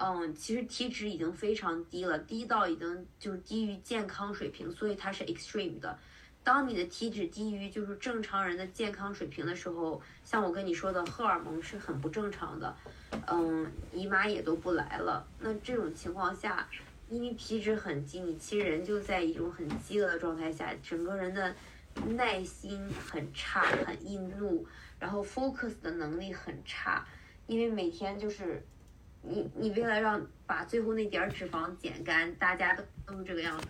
嗯，其实体脂已经非常低了，低到已经就是低于健康水平，所以它是 extreme 的。当你的体脂低于就是正常人的健康水平的时候，像我跟你说的，荷尔蒙是很不正常的，嗯，姨妈也都不来了。那这种情况下，因为皮脂很低，你其实人就在一种很饥饿的状态下，整个人的耐心很差，很易怒，然后 focus 的能力很差，因为每天就是。你你为了让把最后那点儿脂肪减干，大家都都是这个样子。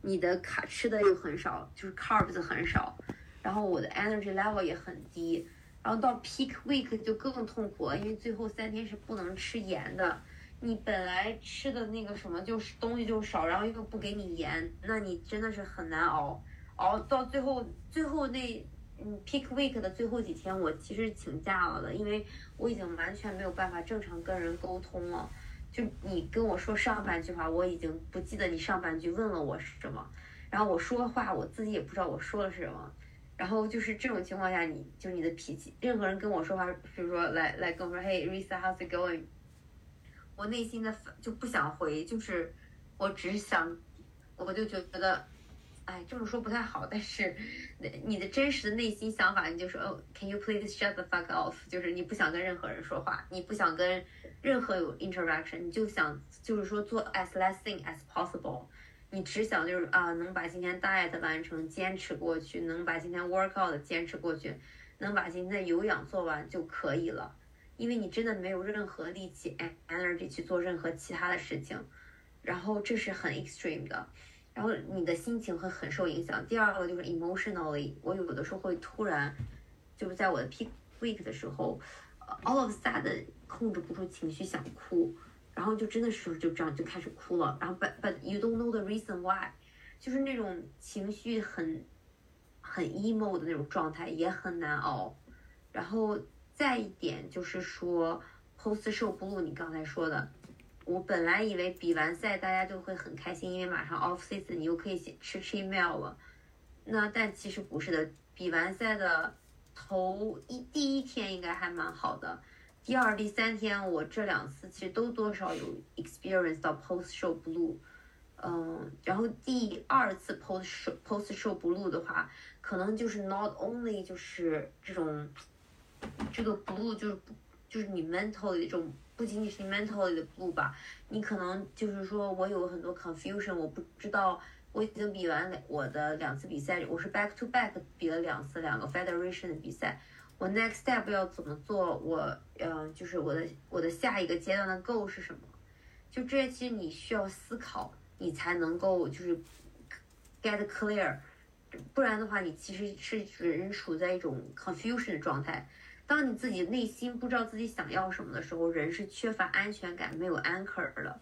你的卡吃的又很少，就是 carbs 很少，然后我的 energy level 也很低，然后到 peak week 就更痛苦了，因为最后三天是不能吃盐的。你本来吃的那个什么就是东西就少，然后又不给你盐，那你真的是很难熬，熬到最后最后那。嗯，peak week 的最后几天，我其实请假了的，因为我已经完全没有办法正常跟人沟通了。就你跟我说上半句话，我已经不记得你上半句问了我是什么，然后我说话我自己也不知道我说了什么，然后就是这种情况下，你就你的脾气，任何人跟我说话，比如说来来跟我说，Hey Risa，how's it going？我内心的就不想回，就是我只想，我就觉得。哎，这么说不太好，但是，你的真实的内心想法，你就说，哦，Can you please shut the fuck off？就是你不想跟任何人说话，你不想跟任何有 interaction，你就想就是说做 as less thing as possible，你只想就是啊，能把今天 diet 完成，坚持过去，能把今天 workout 坚持过去，能把今天的有氧做完就可以了，因为你真的没有任何力气 energy 去做任何其他的事情，然后这是很 extreme 的。然后你的心情会很受影响。第二个就是 emotionally，我有的时候会突然，就是在我的 peak week 的时候，all of sudden 控制不住情绪想哭，然后就真的是就这样就开始哭了。然后 but but you don't know the reason why，就是那种情绪很很 emo 的那种状态也很难熬。然后再一点就是说 post show blue，你刚才说的。我本来以为比完赛大家就会很开心，因为马上 off season，你又可以吃吃 email 了。那但其实不是的，比完赛的头一第一天应该还蛮好的，第二、第三天我这两次其实都多少有 experience 到 post show blue。嗯，然后第二次 post post show blue 的话，可能就是 not only 就是这种这个 blue 就是不就是你 mental 的一种。不仅仅是 mental 的 blue 吧，你可能就是说我有很多 confusion，我不知道我已经比完我的两次比赛，我是 back to back 比了两次两个 federation 的比赛，我 next step 要怎么做？我嗯，就是我的我的下一个阶段的 goal 是什么？就这些，其实你需要思考，你才能够就是 get clear，不然的话，你其实是人处在一种 confusion 的状态。当你自己内心不知道自己想要什么的时候，人是缺乏安全感、没有 anchor 的。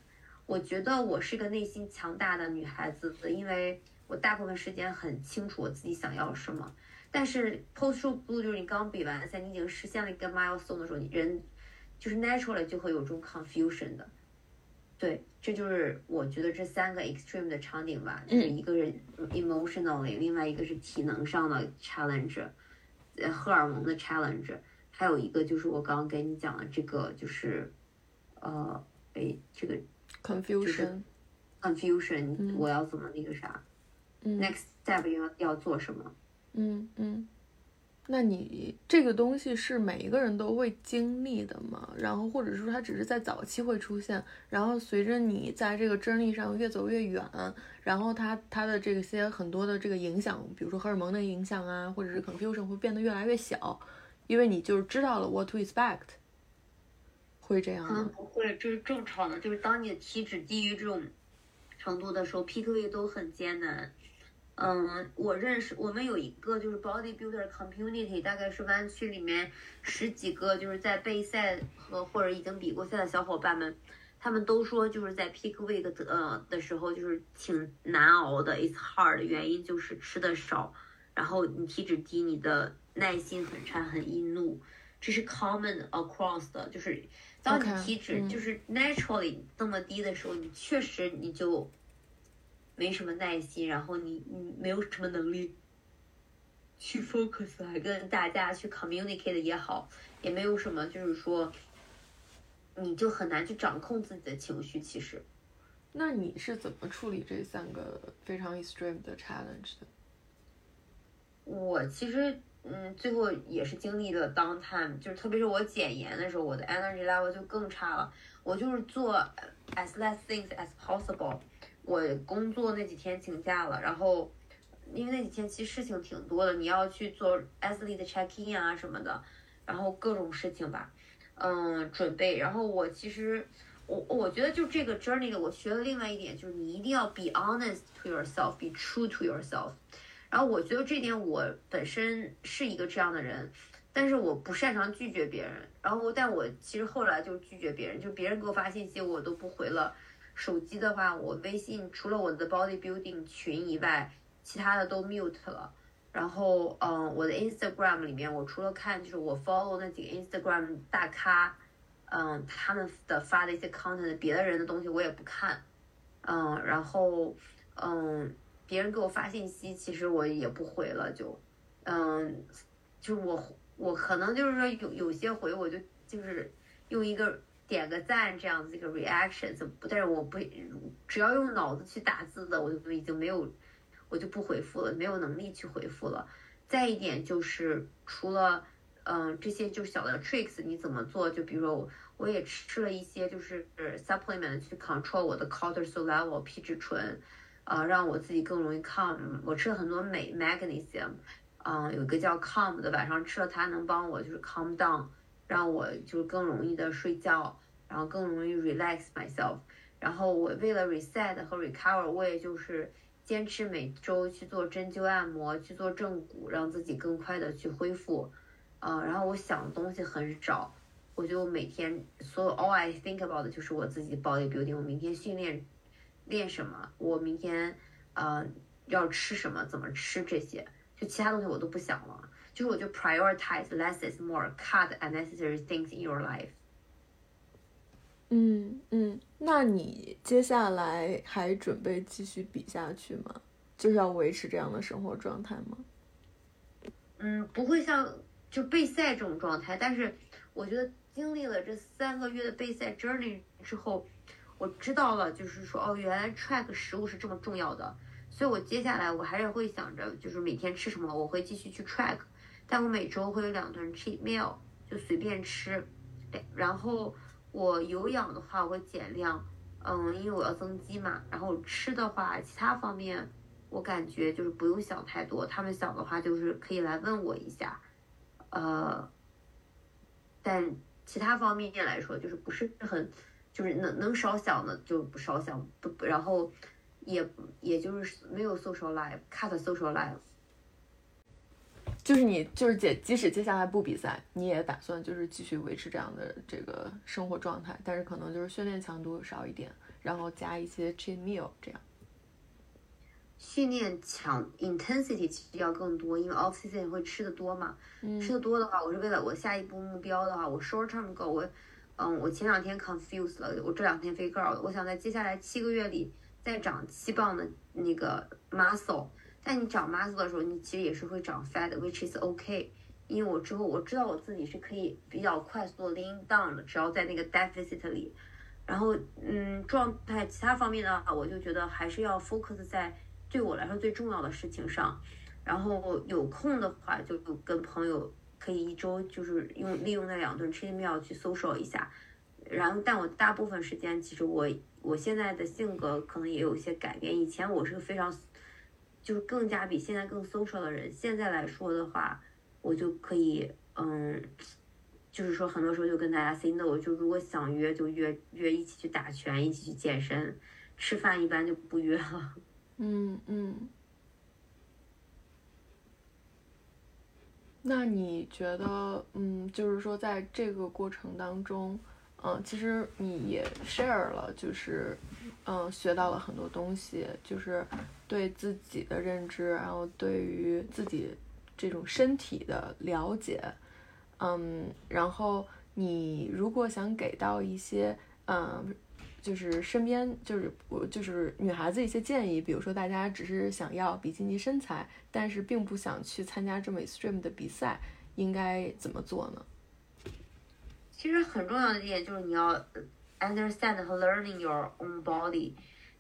我觉得我是个内心强大的女孩子，因为我大部分时间很清楚我自己想要什么。但是 post blue 就是你刚比完赛，你已经实现了一个 milestone 的时候，你人就是 naturally 就会有这种 confusion 的。对，这就是我觉得这三个 extreme 的场景吧，就是一个是 emotionally，另外一个是体能上的 challenge，呃，荷尔蒙的 challenge，还有一个就是我刚刚给你讲的这个，就是呃，哎，这个 confusion，confusion，我要怎么那个啥，next step 要要做什么？嗯嗯。那你这个东西是每一个人都会经历的吗？然后或者说它只是在早期会出现，然后随着你在这个真理上越走越远，然后它它的这些很多的这个影响，比如说荷尔蒙的影响啊，或者是 confusion 会变得越来越小，因为你就是知道了 what to expect，会这样吗？不会，这是正常的。就是当你的体脂低于这种程度的时候，peak week 都很艰难。嗯，我认识我们有一个就是 bodybuilder community，大概是湾区里面十几个就是在备赛和或者已经比过赛的小伙伴们，他们都说就是在 peak week 的呃的时候就是挺难熬的，it's hard，原因就是吃的少，然后你体脂低，你的耐心很差，很易怒，这是 common across 的，就是当你体脂就是 naturally 这么低的时候，你确实你就。没什么耐心，然后你你没有什么能力去 focus，还跟大家去 communicate 也好，也没有什么，就是说，你就很难去掌控自己的情绪。其实，那你是怎么处理这三个非常 extreme 的 challenge 的？我其实，嗯，最后也是经历了 downtime，就是特别是我减盐的时候，我的 energy level 就更差了。我就是做 as less things as possible。我工作那几天请假了，然后因为那几天其实事情挺多的，你要去做 S 类的 check in 啊什么的，然后各种事情吧，嗯，准备。然后我其实我我觉得就这个 journey 我学了另外一点，就是你一定要 be honest to yourself，be true to yourself。然后我觉得这点我本身是一个这样的人，但是我不擅长拒绝别人。然后但我其实后来就拒绝别人，就别人给我发信息我都不回了。手机的话，我微信除了我的 bodybuilding 群以外，其他的都 mute 了。然后，嗯，我的 Instagram 里面，我除了看就是我 follow 那几个 Instagram 大咖，嗯，他们的发的一些 content，别的人的东西我也不看。嗯，然后，嗯，别人给我发信息，其实我也不回了，就，嗯，就是我我可能就是说有有些回我就就是用一个。点个赞这样子一个 reaction，怎么？但是我不，只要用脑子去打字的，我就已经没有，我就不回复了，没有能力去回复了。再一点就是，除了嗯这些就小的 tricks，你怎么做？就比如说我我也吃了一些就是 supplement 去 control 我的 cortisol level 皮质醇，啊让我自己更容易 calm。我吃了很多镁 magnesium，嗯有一个叫 calm 的，晚上吃了它能帮我就是 calm down。让我就是更容易的睡觉，然后更容易 relax myself。然后我为了 reset 和 recover，我也就是坚持每周去做针灸按摩，去做正骨，让自己更快的去恢复。嗯，然后我想的东西很少，我就每天所有 all I think about 的就是我自己 body building。我明天训练练什么？我明天呃要吃什么？怎么吃这些？就其他东西我都不想了。就是我就 prioritize less is more, cut unnecessary things in your life。嗯嗯，那你接下来还准备继续比下去吗？就是要维持这样的生活状态吗？嗯，不会像就备赛这种状态，但是我觉得经历了这三个月的备赛 journey 之后，我知道了，就是说哦，原来 track 食物是这么重要的，所以我接下来我还是会想着，就是每天吃什么，我会继续去 track。但我每周会有两顿 cheat meal，就随便吃。然后我有氧的话，我会减量，嗯，因为我要增肌嘛。然后吃的话，其他方面我感觉就是不用想太多。他们想的话，就是可以来问我一下，呃，但其他方面来说，就是不是很，就是能能少想的就不少想，不然后。也也就是没有 social life，cut social life。就是你就是接即使接下来不比赛，你也打算就是继续维持这样的这个生活状态，但是可能就是训练强度少一点，然后加一些 cheat meal 这样。训练强 intensity 其实要更多，因为 off season 会吃的多嘛。吃的多的话，我是为了我下一步目标的话，我 short term goal 我嗯，我前两天 confused 了，我这两天 figure out，我想在接下来七个月里再长七磅的那个 muscle。但你长 muscle 的时候，你其实也是会长 fat，which is okay。因为我之后我知道我自己是可以比较快速的 lean down 的，只要在那个 deficit 里。然后嗯，状态其他方面的话，我就觉得还是要 focus 在对我来说最重要的事情上。然后有空的话，就跟朋友可以一周就是用利用那两顿 cheat meal 去 social 一下。然后，但我大部分时间其实我我现在的性格可能也有一些改变。以前我是个非常。就是更加比现在更 social 的人，现在来说的话，我就可以，嗯，就是说很多时候就跟大家 say no，就如果想约就约约一起去打拳，一起去健身，吃饭一般就不约了。嗯嗯。那你觉得，嗯，就是说在这个过程当中，嗯，其实你也 share 了，就是，嗯，学到了很多东西，就是。对自己的认知，然后对于自己这种身体的了解，嗯，然后你如果想给到一些，嗯，就是身边就是我就是女孩子一些建议，比如说大家只是想要比基尼身材，但是并不想去参加这么 extreme 的比赛，应该怎么做呢？其实很重要的一点就是你要 understand 和 learning your own body。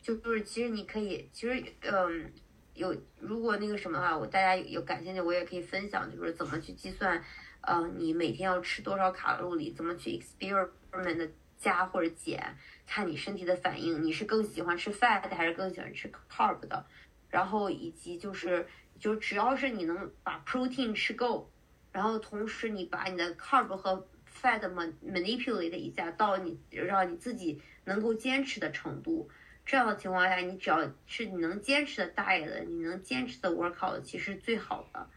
就就是其实你可以，其实嗯，有如果那个什么的话，我大家有感兴趣，我也可以分享，就是怎么去计算，呃，你每天要吃多少卡路里，怎么去 experiment 加或者减，看你身体的反应，你是更喜欢吃 fat 还是更喜欢吃 carb 的，然后以及就是就只要是你能把 protein 吃够，然后同时你把你的 carb 和 fat manipulate 一下到你让你自己能够坚持的程度。这样的情况下，你只要是你能坚持的 diet，的你能坚持的 workout，其实最好的。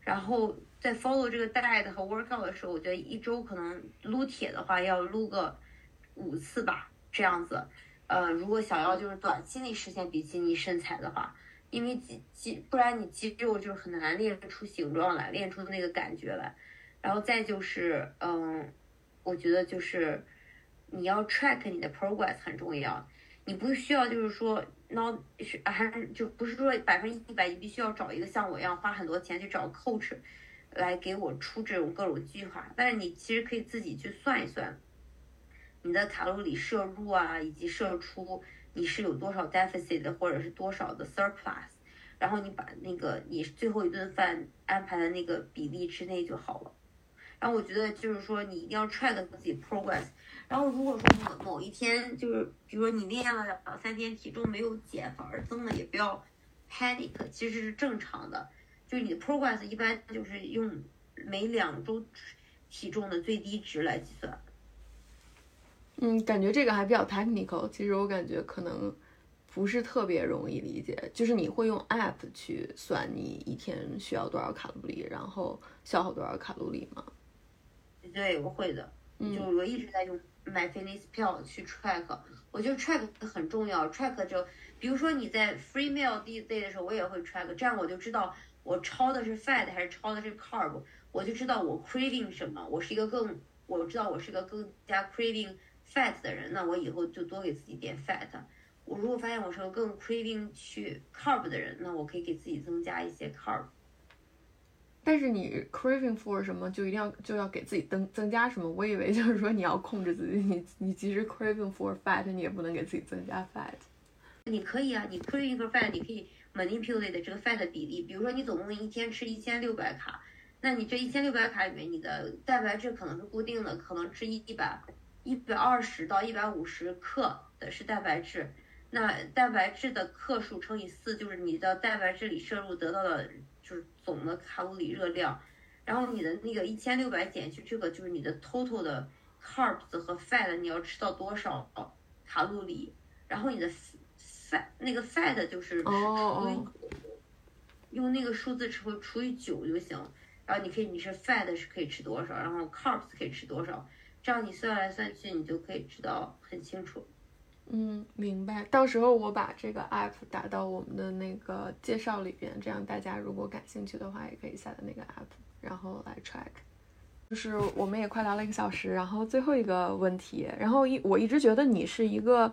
然后在 follow 这个 diet 和 workout 的时候，我觉得一周可能撸铁的话要撸个五次吧，这样子。呃，如果想要就是短期内实现比基尼身材的话，因为肌肌不然你肌肉就很难练出形状来，练出那个感觉来。然后再就是，嗯，我觉得就是你要 track 你的 progress 很重要。你不需要，就是说，那是还就不是说百分之一百，你必须要找一个像我一样花很多钱去找 coach 来给我出这种各种计划。但是你其实可以自己去算一算，你的卡路里摄入啊，以及摄出你是有多少 deficit 或者是多少的 surplus，然后你把那个你最后一顿饭安排的那个比例之内就好了。然后我觉得就是说，你一定要 track 自己 progress。然后如果说某某一天就是，比如说你练了两三天，体重没有减反而增了，也不要 panic，其实是正常的。就是你的 progress 一般就是用每两周体重的最低值来计算。嗯，感觉这个还比较 technical，其实我感觉可能不是特别容易理解。就是你会用 app 去算你一天需要多少卡路里，然后消耗多少卡路里吗？对，我会的。就我一直在用。买 fitness 票去 track，我觉得 track 很重要。track 就比如说你在 free meal day day 的时候，我也会 track，这样我就知道我超的是 fat 还是超的是 carb，我就知道我 craving 什么。我是一个更，我知道我是一个更加 craving fat 的人，那我以后就多给自己点 fat。我如果发现我是个更 craving 去 carb 的人，那我可以给自己增加一些 carb。但是你 craving for 什么就一定要就要给自己增增加什么？我以为就是说你要控制自己，你你即使 craving for fat，你也不能给自己增加 fat。你可以啊，你 craving for fat，你可以 manipulate 这个 fat 的比例。比如说你总共一天吃一千六百卡，那你这一千六百卡里面，你的蛋白质可能是固定的，可能是一百一百二十到一百五十克的是蛋白质。那蛋白质的克数乘以四，就是你的蛋白质里摄入得到的。就是总的卡路里热量，然后你的那个一千六百减去这个就是你的 total 的 carbs 和 fat，你要吃到多少卡路里？然后你的 fat 那个 fat 就是哦除以用那个数字除除以九就行。然后你可以你是 fat 是可以吃多少，然后 carbs 可以吃多少，这样你算来算去，你就可以知道很清楚。嗯，明白。到时候我把这个 app 打到我们的那个介绍里边，这样大家如果感兴趣的话，也可以下载那个 app，然后来 track。就是我们也快聊了一个小时，然后最后一个问题，然后一我一直觉得你是一个，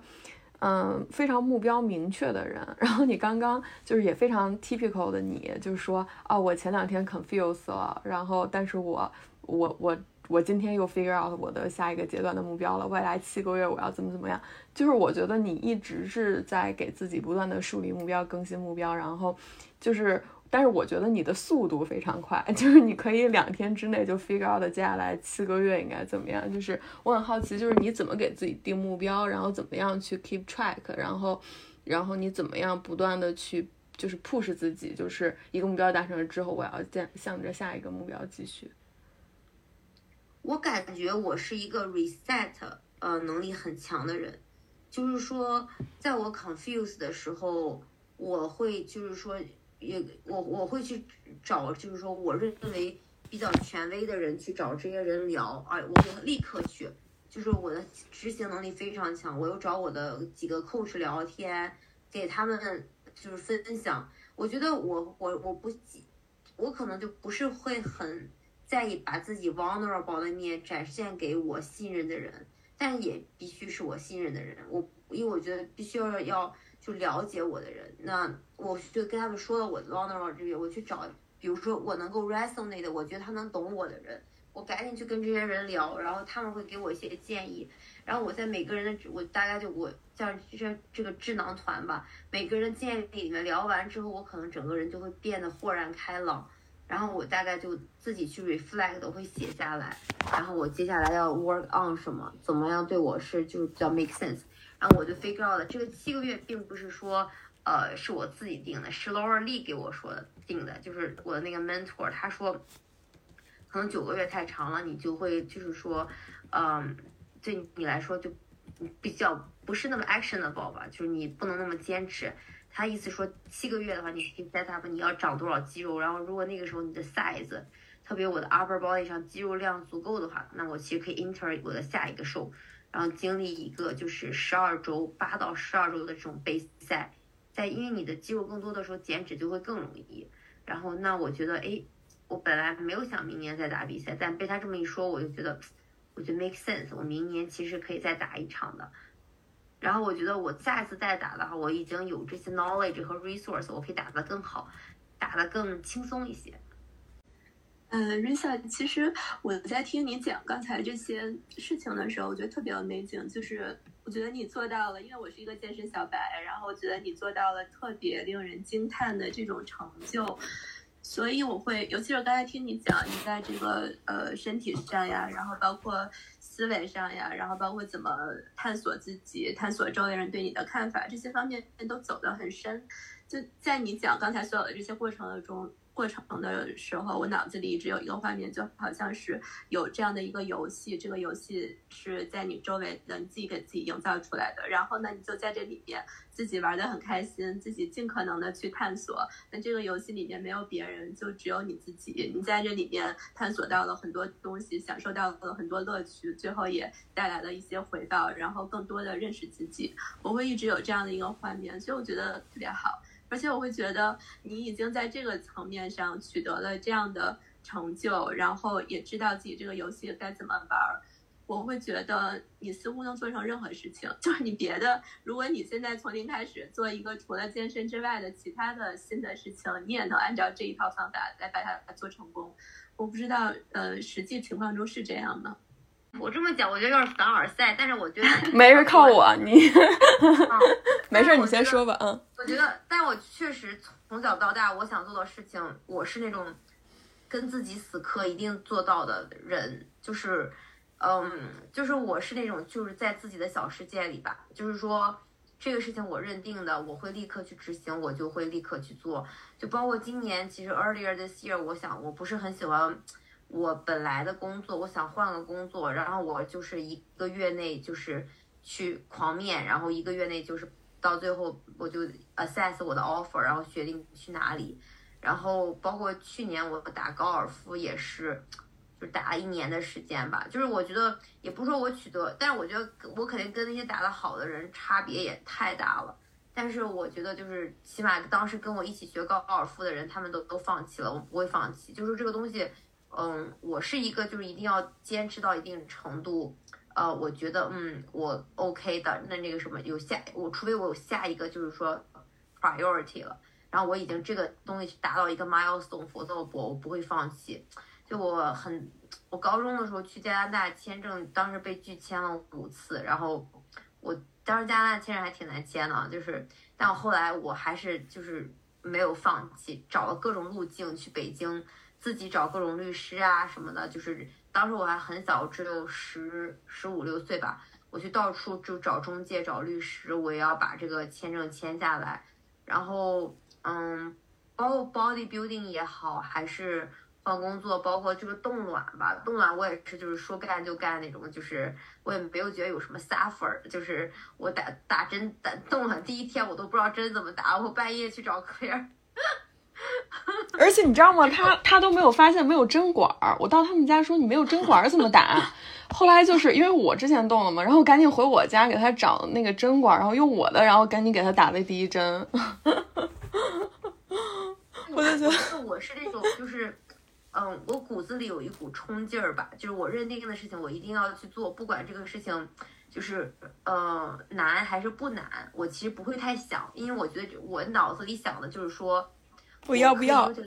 嗯，非常目标明确的人。然后你刚刚就是也非常 typical 的你，就是说啊，我前两天 confuse 了，然后但是我我我我今天又 figure out 我的下一个阶段的目标了，未来七个月我要怎么怎么样。就是我觉得你一直是在给自己不断的树立目标、更新目标，然后就是。但是我觉得你的速度非常快，就是你可以两天之内就 figure out 接下来七个月应该怎么样。就是我很好奇，就是你怎么给自己定目标，然后怎么样去 keep track，然后，然后你怎么样不断的去就是 push 自己，就是一个目标达成了之后，我要向向着下一个目标继续。我感觉我是一个 reset 呃能力很强的人，就是说在我 confuse 的时候，我会就是说。也我我会去找，就是说我认为比较权威的人去找这些人聊，啊，我会立刻去，就是我的执行能力非常强，我又找我的几个 coach 聊天，给他们就是分享。我觉得我我我不，我可能就不是会很在意把自己 vulnerable 的面展现给我信任的人，但也必须是我信任的人，我因为我觉得必须要要。就了解我的人，那我就跟他们说了我的 vulnerable 这个，我去找，比如说我能够 resonate，的我觉得他能懂我的人，我赶紧去跟这些人聊，然后他们会给我一些建议，然后我在每个人的我大概就我像这这个智囊团吧，每个人的建议里面聊完之后，我可能整个人就会变得豁然开朗，然后我大概就自己去 reflect，我会写下来，然后我接下来要 work on 什么，怎么样对我是就是比较 make sense。然后我就 figure out 了，这个七个月并不是说，呃，是我自己定的，是 Laura Lee 给我说的定的，就是我的那个 mentor，他说，可能九个月太长了，你就会就是说，嗯，对你来说就比较不是那么 actionable 吧，就是你不能那么坚持。他意思说七个月的话，你可以 set up 你要长多少肌肉，然后如果那个时候你的 size，特别我的 upper body 上肌肉量足够的话，那我其实可以 enter 我的下一个 show。然后经历一个就是十二周八到十二周的这种备赛，在因为你的肌肉更多的时候减脂就会更容易。然后那我觉得，哎，我本来没有想明年再打比赛，但被他这么一说，我就觉得，我觉得 make sense。我明年其实可以再打一场的。然后我觉得我下次再打的话，我已经有这些 knowledge 和 resource，我可以打得更好，打得更轻松一些。嗯，Risa，其实我在听你讲刚才这些事情的时候，我觉得特别有美景。就是我觉得你做到了，因为我是一个健身小白，然后我觉得你做到了特别令人惊叹的这种成就。所以我会，尤其是刚才听你讲，你在这个呃身体上呀，然后包括思维上呀，然后包括怎么探索自己、探索周围人对你的看法，这些方面都走得很深。就在你讲刚才所有的这些过程中。过程的时候，我脑子里一直有一个画面，就好像是有这样的一个游戏，这个游戏是在你周围的，你自己给自己营造出来的。然后呢，你就在这里面自己玩的很开心，自己尽可能的去探索。那这个游戏里面没有别人，就只有你自己。你在这里面探索到了很多东西，享受到了很多乐趣，最后也带来了一些回报，然后更多的认识自己。我会一直有这样的一个画面，所以我觉得特别好。而且我会觉得你已经在这个层面上取得了这样的成就，然后也知道自己这个游戏该怎么玩儿。我会觉得你似乎能做成任何事情，就是你别的，如果你现在从零开始做一个除了健身之外的其他的新的事情，你也能按照这一套方法来把它做成功。我不知道，呃，实际情况中是这样吗？我这么讲，我觉得有点凡尔赛，但是我觉得 没人，靠我，你没事，你先说吧，嗯。我觉得，但我确实从小到大，我想做的事情，我是那种跟自己死磕一定做到的人，就是，嗯，就是我是那种就是在自己的小世界里吧，就是说这个事情我认定的，我会立刻去执行，我就会立刻去做，就包括今年，其实 earlier this year，我想我不是很喜欢。我本来的工作，我想换个工作，然后我就是一个月内就是去狂面，然后一个月内就是到最后我就 assess 我的 offer，然后决定去哪里。然后包括去年我打高尔夫也是，就打了一年的时间吧。就是我觉得也不说我取得，但是我觉得我肯定跟那些打得好的人差别也太大了。但是我觉得就是起码当时跟我一起学高尔夫的人，他们都都放弃了，我不会放弃。就是这个东西，嗯，我是一个就是一定要坚持到一定程度，呃，我觉得嗯我 OK 的，那那个什么有下我除非我有下一个就是说 priority 了。然后我已经这个东西达到一个 milestone，否则我不我不会放弃。就我很，我高中的时候去加拿大签证，当时被拒签了五次。然后我当时加拿大签证还挺难签的，就是，但我后来我还是就是没有放弃，找了各种路径去北京，自己找各种律师啊什么的。就是当时我还很小，只有十十五六岁吧，我去到处就找中介、找律师，我也要把这个签证签下来，然后。嗯，包括 bodybuilding 也好，还是换工作，包括就是冻卵吧，冻卵我也是，就是说干就干那种，就是我也没有觉得有什么 suffer，就是我打打针打冻卵第一天我都不知道针怎么打，我半夜去找 Claire，而且你知道吗？他他都没有发现没有针管儿，我到他们家说你没有针管儿怎么打？后来就是因为我之前动了嘛，然后赶紧回我家给他找那个针管，然后用我的，然后赶紧给他打的第一针。我就觉得我是那种，就是，嗯，我骨子里有一股冲劲儿吧，就是我认定的事情，我一定要去做，不管这个事情就是，呃，难还是不难，我其实不会太想，因为我觉得我脑子里想的就是说。我要不要？对，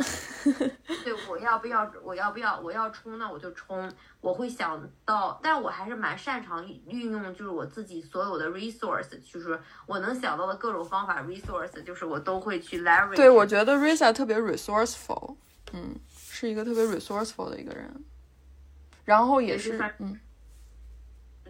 我要不要？我要不要？我要冲，那我就冲。我会想到，但我还是蛮擅长运用，就是我自己所有的 resource，就是我能想到的各种方法 resource，就是我都会去 leverage。对，我觉得 Risa 特别 resourceful，嗯，是一个特别 resourceful 的一个人。然后也是，嗯，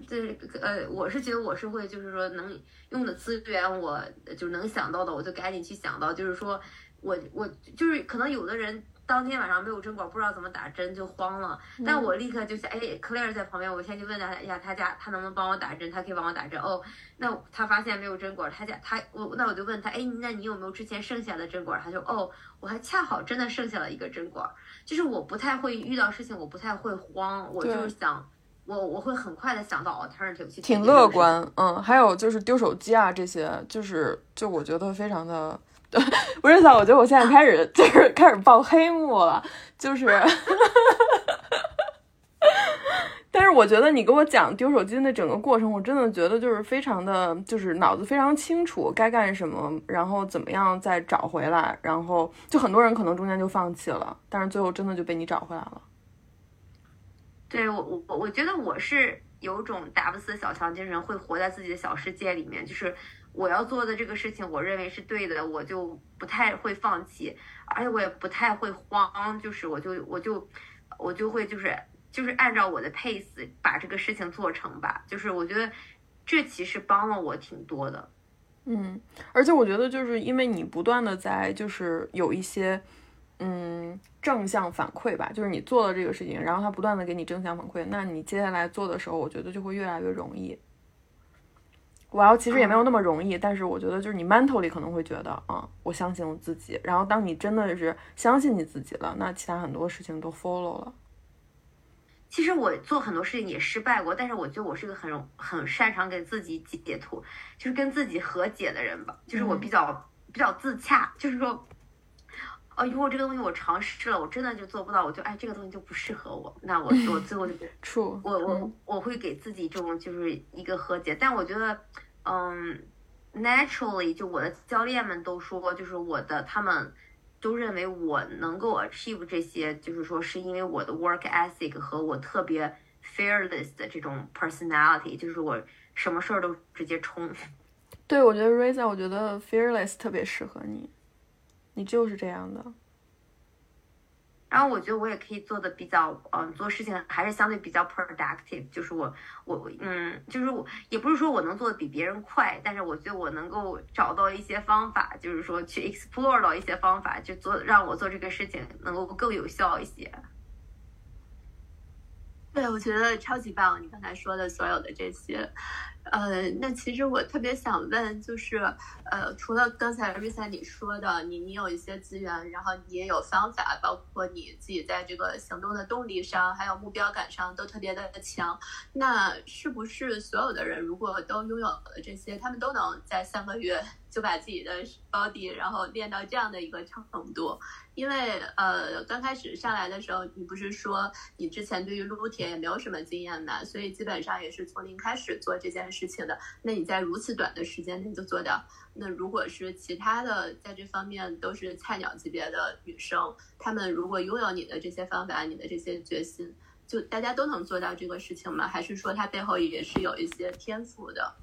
这呃，我是觉得我是会，就是说能用的资源，我就能想到的，我就赶紧去想到，就是说。我我就是可能有的人当天晚上没有针管，不知道怎么打针就慌了。但我立刻就想，哎，Claire 在旁边，我先去问他一下，他家他能不能帮我打针？他可以帮我打针。哦，那他发现没有针管，他家他我那我就问他，哎，那你有没有之前剩下的针管？他就哦，我还恰好真的剩下了一个针管。就是我不太会遇到事情，我不太会慌，我就是想，我我会很快的想到 alternative。挺乐观，嗯，还有就是丢手机啊这些，就是就我觉得非常的。不是嫂，我觉得我现在开始就是开始爆黑幕了，就是，但是我觉得你给我讲丢手机的整个过程，我真的觉得就是非常的，就是脑子非常清楚该干什么，然后怎么样再找回来，然后就很多人可能中间就放弃了，但是最后真的就被你找回来了。对我我我我觉得我是有种打不死小强精神，会活在自己的小世界里面，就是。我要做的这个事情，我认为是对的，我就不太会放弃，而且我也不太会慌，就是我就我就我就会就是就是按照我的 pace 把这个事情做成吧，就是我觉得这其实帮了我挺多的，嗯，而且我觉得就是因为你不断的在就是有一些嗯正向反馈吧，就是你做了这个事情，然后他不断的给你正向反馈，那你接下来做的时候，我觉得就会越来越容易。我要其实也没有那么容易，但是我觉得就是你 mentally 可能会觉得啊，我相信我自己。然后当你真的是相信你自己了，那其他很多事情都 follow 了。其实我做很多事情也失败过，但是我觉得我是个很很擅长给自己解脱，就是跟自己和解的人吧。就是我比较比较自洽，就是说，哦，如果这个东西我尝试了，我真的就做不到，我就哎这个东西就不适合我，那我我最后就 true，我我我会给自己这种就是一个和解。但我觉得。嗯，naturally，就我的教练们都说，就是我的，他们都认为我能够 achieve 这些，就是说是因为我的 work ethic 和我特别 fearless 的这种 personality，就是我什么事儿都直接冲。对，我觉得 Risa，我觉得 fearless 特别适合你，你就是这样的。然后我觉得我也可以做的比较，嗯，做事情还是相对比较 productive。就是我，我，嗯，就是我，也不是说我能做的比别人快，但是我觉得我能够找到一些方法，就是说去 explore 到一些方法，就做让我做这个事情能够更有效一些。对，我觉得超级棒，你刚才说的所有的这些。呃，那其实我特别想问，就是呃，除了刚才 Risa 你说的，你你有一些资源，然后你也有方法，包括你自己在这个行动的动力上，还有目标感上都特别的强。那是不是所有的人如果都拥有了这些，他们都能在三个月 就把自己的 body 然后练到这样的一个程度？因为呃，刚开始上来的时候，你不是说你之前对于撸铁也没有什么经验嘛，所以基本上也是从零开始做这件事事情的。那你在如此短的时间内就做到，那如果是其他的在这方面都是菜鸟级别的女生，她们如果拥有你的这些方法，你的这些决心，就大家都能做到这个事情吗？还是说它背后也是有一些天赋的？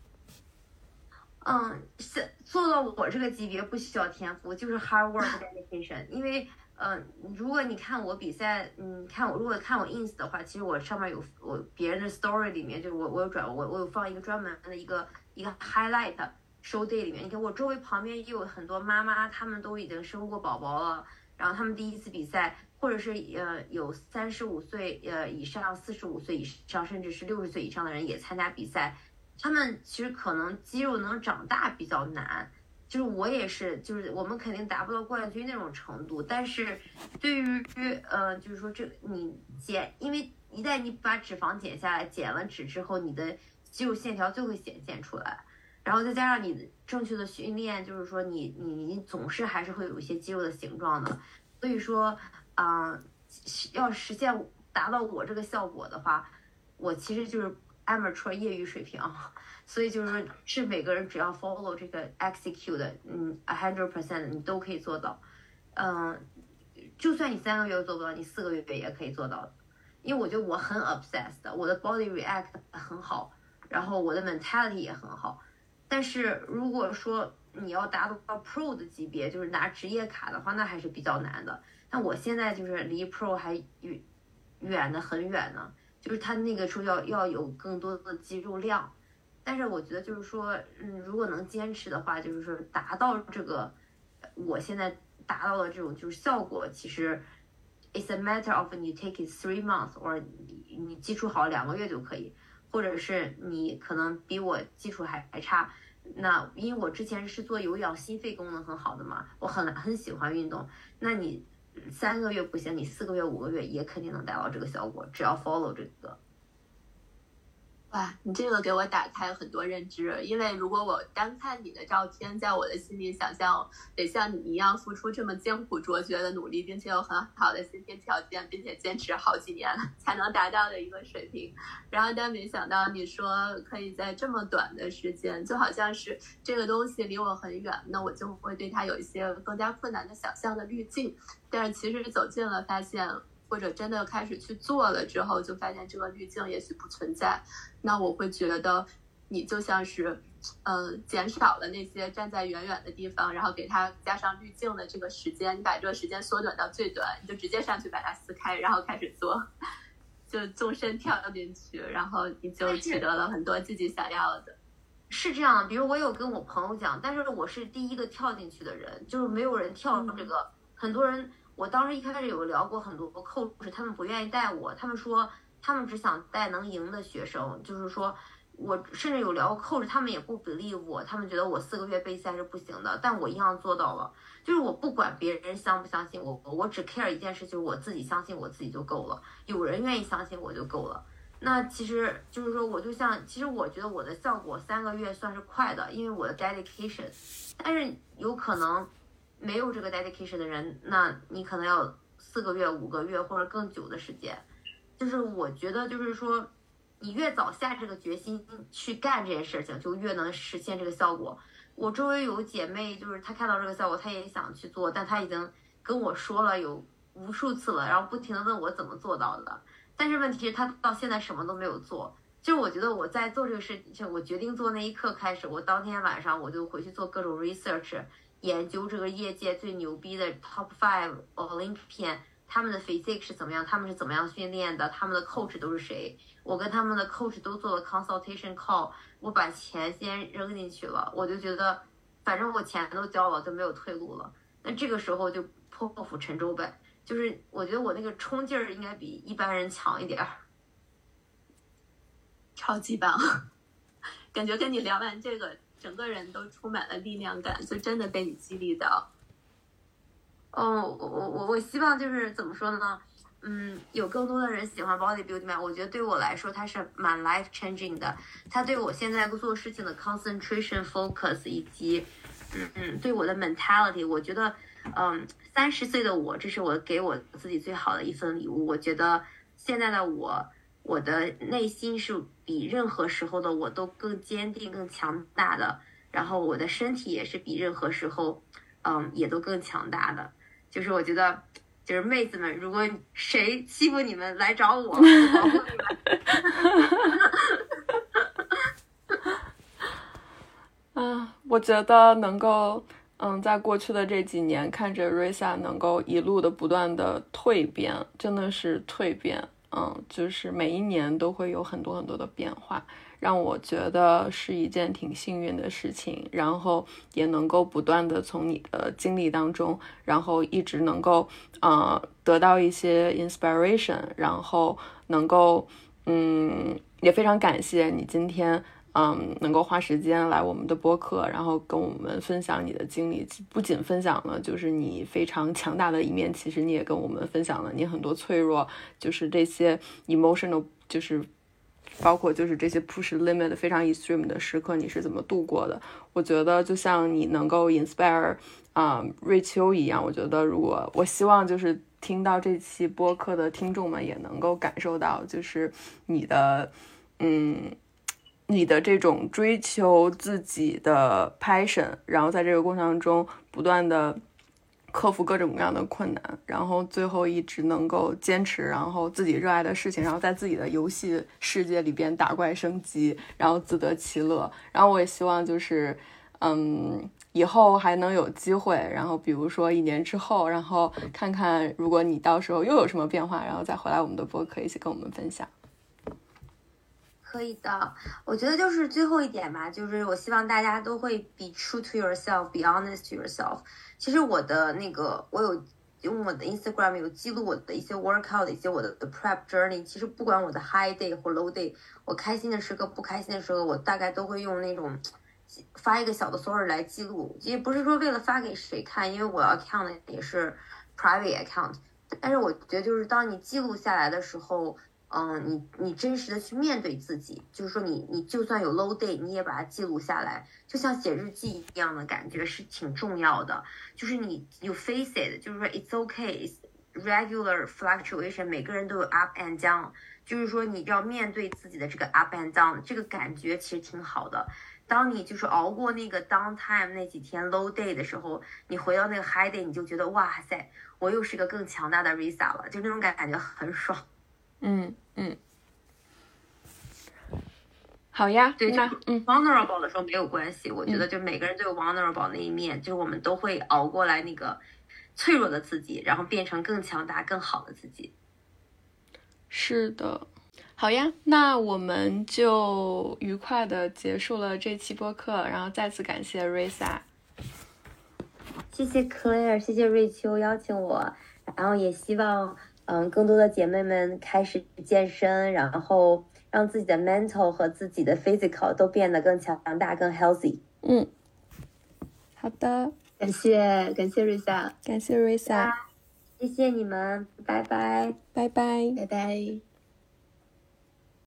嗯，是做到我这个级别不需要天赋，就是 hard work dedication。因为，嗯，如果你看我比赛，嗯，看我如果看我 ins 的话，其实我上面有我别人的 story 里面，就是我我有转我我有放一个专门的一个一个 highlight show day 里面，你看我周围旁边也有很多妈妈，她们都已经生过宝宝了，然后她们第一次比赛，或者是呃有三十五岁呃以上、四十五岁以上，甚至是六十岁以上的人也参加比赛。他们其实可能肌肉能长大比较难，就是我也是，就是我们肯定达不到冠军那种程度。但是，对于呃，就是说这你减，因为一旦你把脂肪减下来，减了脂之后，你的肌肉线条就会显现出来。然后再加上你正确的训练，就是说你你你总是还是会有一些肌肉的形状的。所以说，啊，要实现达到我这个效果的话，我其实就是。amateur 业余水平，所以就是说，是每个人只要 follow 这个 execute，嗯，a hundred percent 你都可以做到，嗯，就算你三个月做不到，你四个月也可以做到，因为我觉得我很 obsessed，我的 body react 很好，然后我的 mentality 也很好，但是如果说你要达到 pro 的级别，就是拿职业卡的话，那还是比较难的。那我现在就是离 pro 还远远的很远呢。就是他那个时候要要有更多的肌肉量，但是我觉得就是说，嗯，如果能坚持的话，就是说达到这个，我现在达到的这种就是效果，其实，it's a matter of 你 take it three months，or 你你基础好两个月就可以，或者是你可能比我基础还还差，那因为我之前是做有氧心肺功能很好的嘛，我很很喜欢运动，那你。三个月不行，你四个月、五个月也肯定能达到这个效果，只要 follow 这个。哇，你这个给我打开很多认知。因为如果我单看你的照片，在我的心里想象得像你一样付出这么艰苦卓绝的努力，并且有很好的先天条件，并且坚持好几年才能达到的一个水平。然后，但没想到你说可以在这么短的时间，就好像是这个东西离我很远，那我就会对它有一些更加困难的想象的滤镜。但是其实走近了，发现。或者真的开始去做了之后，就发现这个滤镜也许不存在。那我会觉得你就像是，嗯，减少了那些站在远远的地方，然后给它加上滤镜的这个时间，你把这个时间缩短到最短，你就直接上去把它撕开，然后开始做，就纵身跳进去，然后你就取得了很多自己想要的。是这样，比如我有跟我朋友讲，但是我是第一个跳进去的人，就是没有人跳这个，很多人。我当时一开始有聊过很多 coach，他们不愿意带我，他们说他们只想带能赢的学生，就是说我甚至有聊过 coach，他们也不 believe 我，他们觉得我四个月备赛是不行的，但我一样做到了，就是我不管别人相不相信我，我只 care 一件事，就是我自己相信我自己就够了，有人愿意相信我就够了。那其实就是说，我就像，其实我觉得我的效果三个月算是快的，因为我的 dedication，但是有可能。没有这个 dedication 的人，那你可能要四个月、五个月或者更久的时间。就是我觉得，就是说，你越早下这个决心去干这件事情，就越能实现这个效果。我周围有姐妹，就是她看到这个效果，她也想去做，但她已经跟我说了有无数次了，然后不停的问我怎么做到的。但是问题是，她到现在什么都没有做。就是我觉得我在做这个事情，我决定做那一刻开始，我当天晚上我就回去做各种 research。研究这个业界最牛逼的 top five Olympian，他们的 physique 是怎么样，他们是怎么样训练的，他们的 coach 都是谁？我跟他们的 coach 都做了 consultation call，我把钱先扔进去了，我就觉得反正我钱都交了，就没有退路了。那这个时候就破釜沉舟呗，就是我觉得我那个冲劲儿应该比一般人强一点儿，超级棒。感觉跟你聊完这个，整个人都充满了力量感，就真的被你激励到。哦，我我我我希望就是怎么说呢？嗯，有更多的人喜欢 bodybuilding？我觉得对我来说，它是蛮 life changing 的。它对我现在做事情的 concentration focus 以及，嗯嗯，对我的 mentality，我觉得，嗯，三十岁的我，这是我给我自己最好的一份礼物。我觉得现在的我，我的内心是比任何时候的我都更坚定、更强大的。然后我的身体也是比任何时候，嗯，也都更强大的。就是我觉得。就是妹子们，如果谁欺负你们，来找我，保护你们。啊，我觉得能够，嗯，在过去的这几年，看着瑞萨能够一路的不断的蜕变，真的是蜕变，嗯，就是每一年都会有很多很多的变化。让我觉得是一件挺幸运的事情，然后也能够不断的从你的经历当中，然后一直能够呃得到一些 inspiration，然后能够嗯也非常感谢你今天嗯能够花时间来我们的播客，然后跟我们分享你的经历，不仅分享了就是你非常强大的一面，其实你也跟我们分享了你很多脆弱，就是这些 emotional 就是。包括就是这些 push limit 非常 extreme 的时刻，你是怎么度过的？我觉得就像你能够 inspire 啊瑞秋一样，我觉得如果我希望就是听到这期播客的听众们也能够感受到，就是你的嗯你的这种追求自己的 passion，然后在这个过程中不断的。克服各种各样的困难，然后最后一直能够坚持，然后自己热爱的事情，然后在自己的游戏世界里边打怪升级，然后自得其乐。然后我也希望就是，嗯，以后还能有机会，然后比如说一年之后，然后看看如果你到时候又有什么变化，然后再回来我们的播客一起跟我们分享。可以的，我觉得就是最后一点吧，就是我希望大家都会 be true to yourself, be honest to yourself。其实我的那个，我有用我的 Instagram 有记录我的一些 workout，以及我的 prep journey。其实不管我的 high day 或 low day，我开心的时刻、不开心的时候，我大概都会用那种发一个小的 story 来记录。也不是说为了发给谁看，因为我 account 也是 private account。但是我觉得，就是当你记录下来的时候。嗯，你你真实的去面对自己，就是说你你就算有 low day，你也把它记录下来，就像写日记一样的感觉是挺重要的。就是你 you face it，就是说 it's okay，regular fluctuation，每个人都有 up and down，就是说你要面对自己的这个 up and down，这个感觉其实挺好的。当你就是熬过那个 down time 那几天 low day 的时候，你回到那个 high day，你就觉得哇塞，我又是个更强大的 Risa 了，就那种感感觉很爽。嗯嗯，好呀，对，那嗯，vulnerable 的时候没有关系，我觉得就每个人都有 vulnerable 那一面，就是我们都会熬过来那个脆弱的自己，然后变成更强大、更好的自己。是的，好呀，那我们就愉快的结束了这期播客，然后再次感谢 Risa，谢谢 Claire，谢谢瑞秋邀请我，然后也希望。嗯，更多的姐妹们开始健身，然后让自己的 mental 和自己的 physical 都变得更强大、更 healthy。嗯，好的，感谢感谢 Risa，，感谢 Risa，，谢谢你们，拜拜，拜拜，拜拜。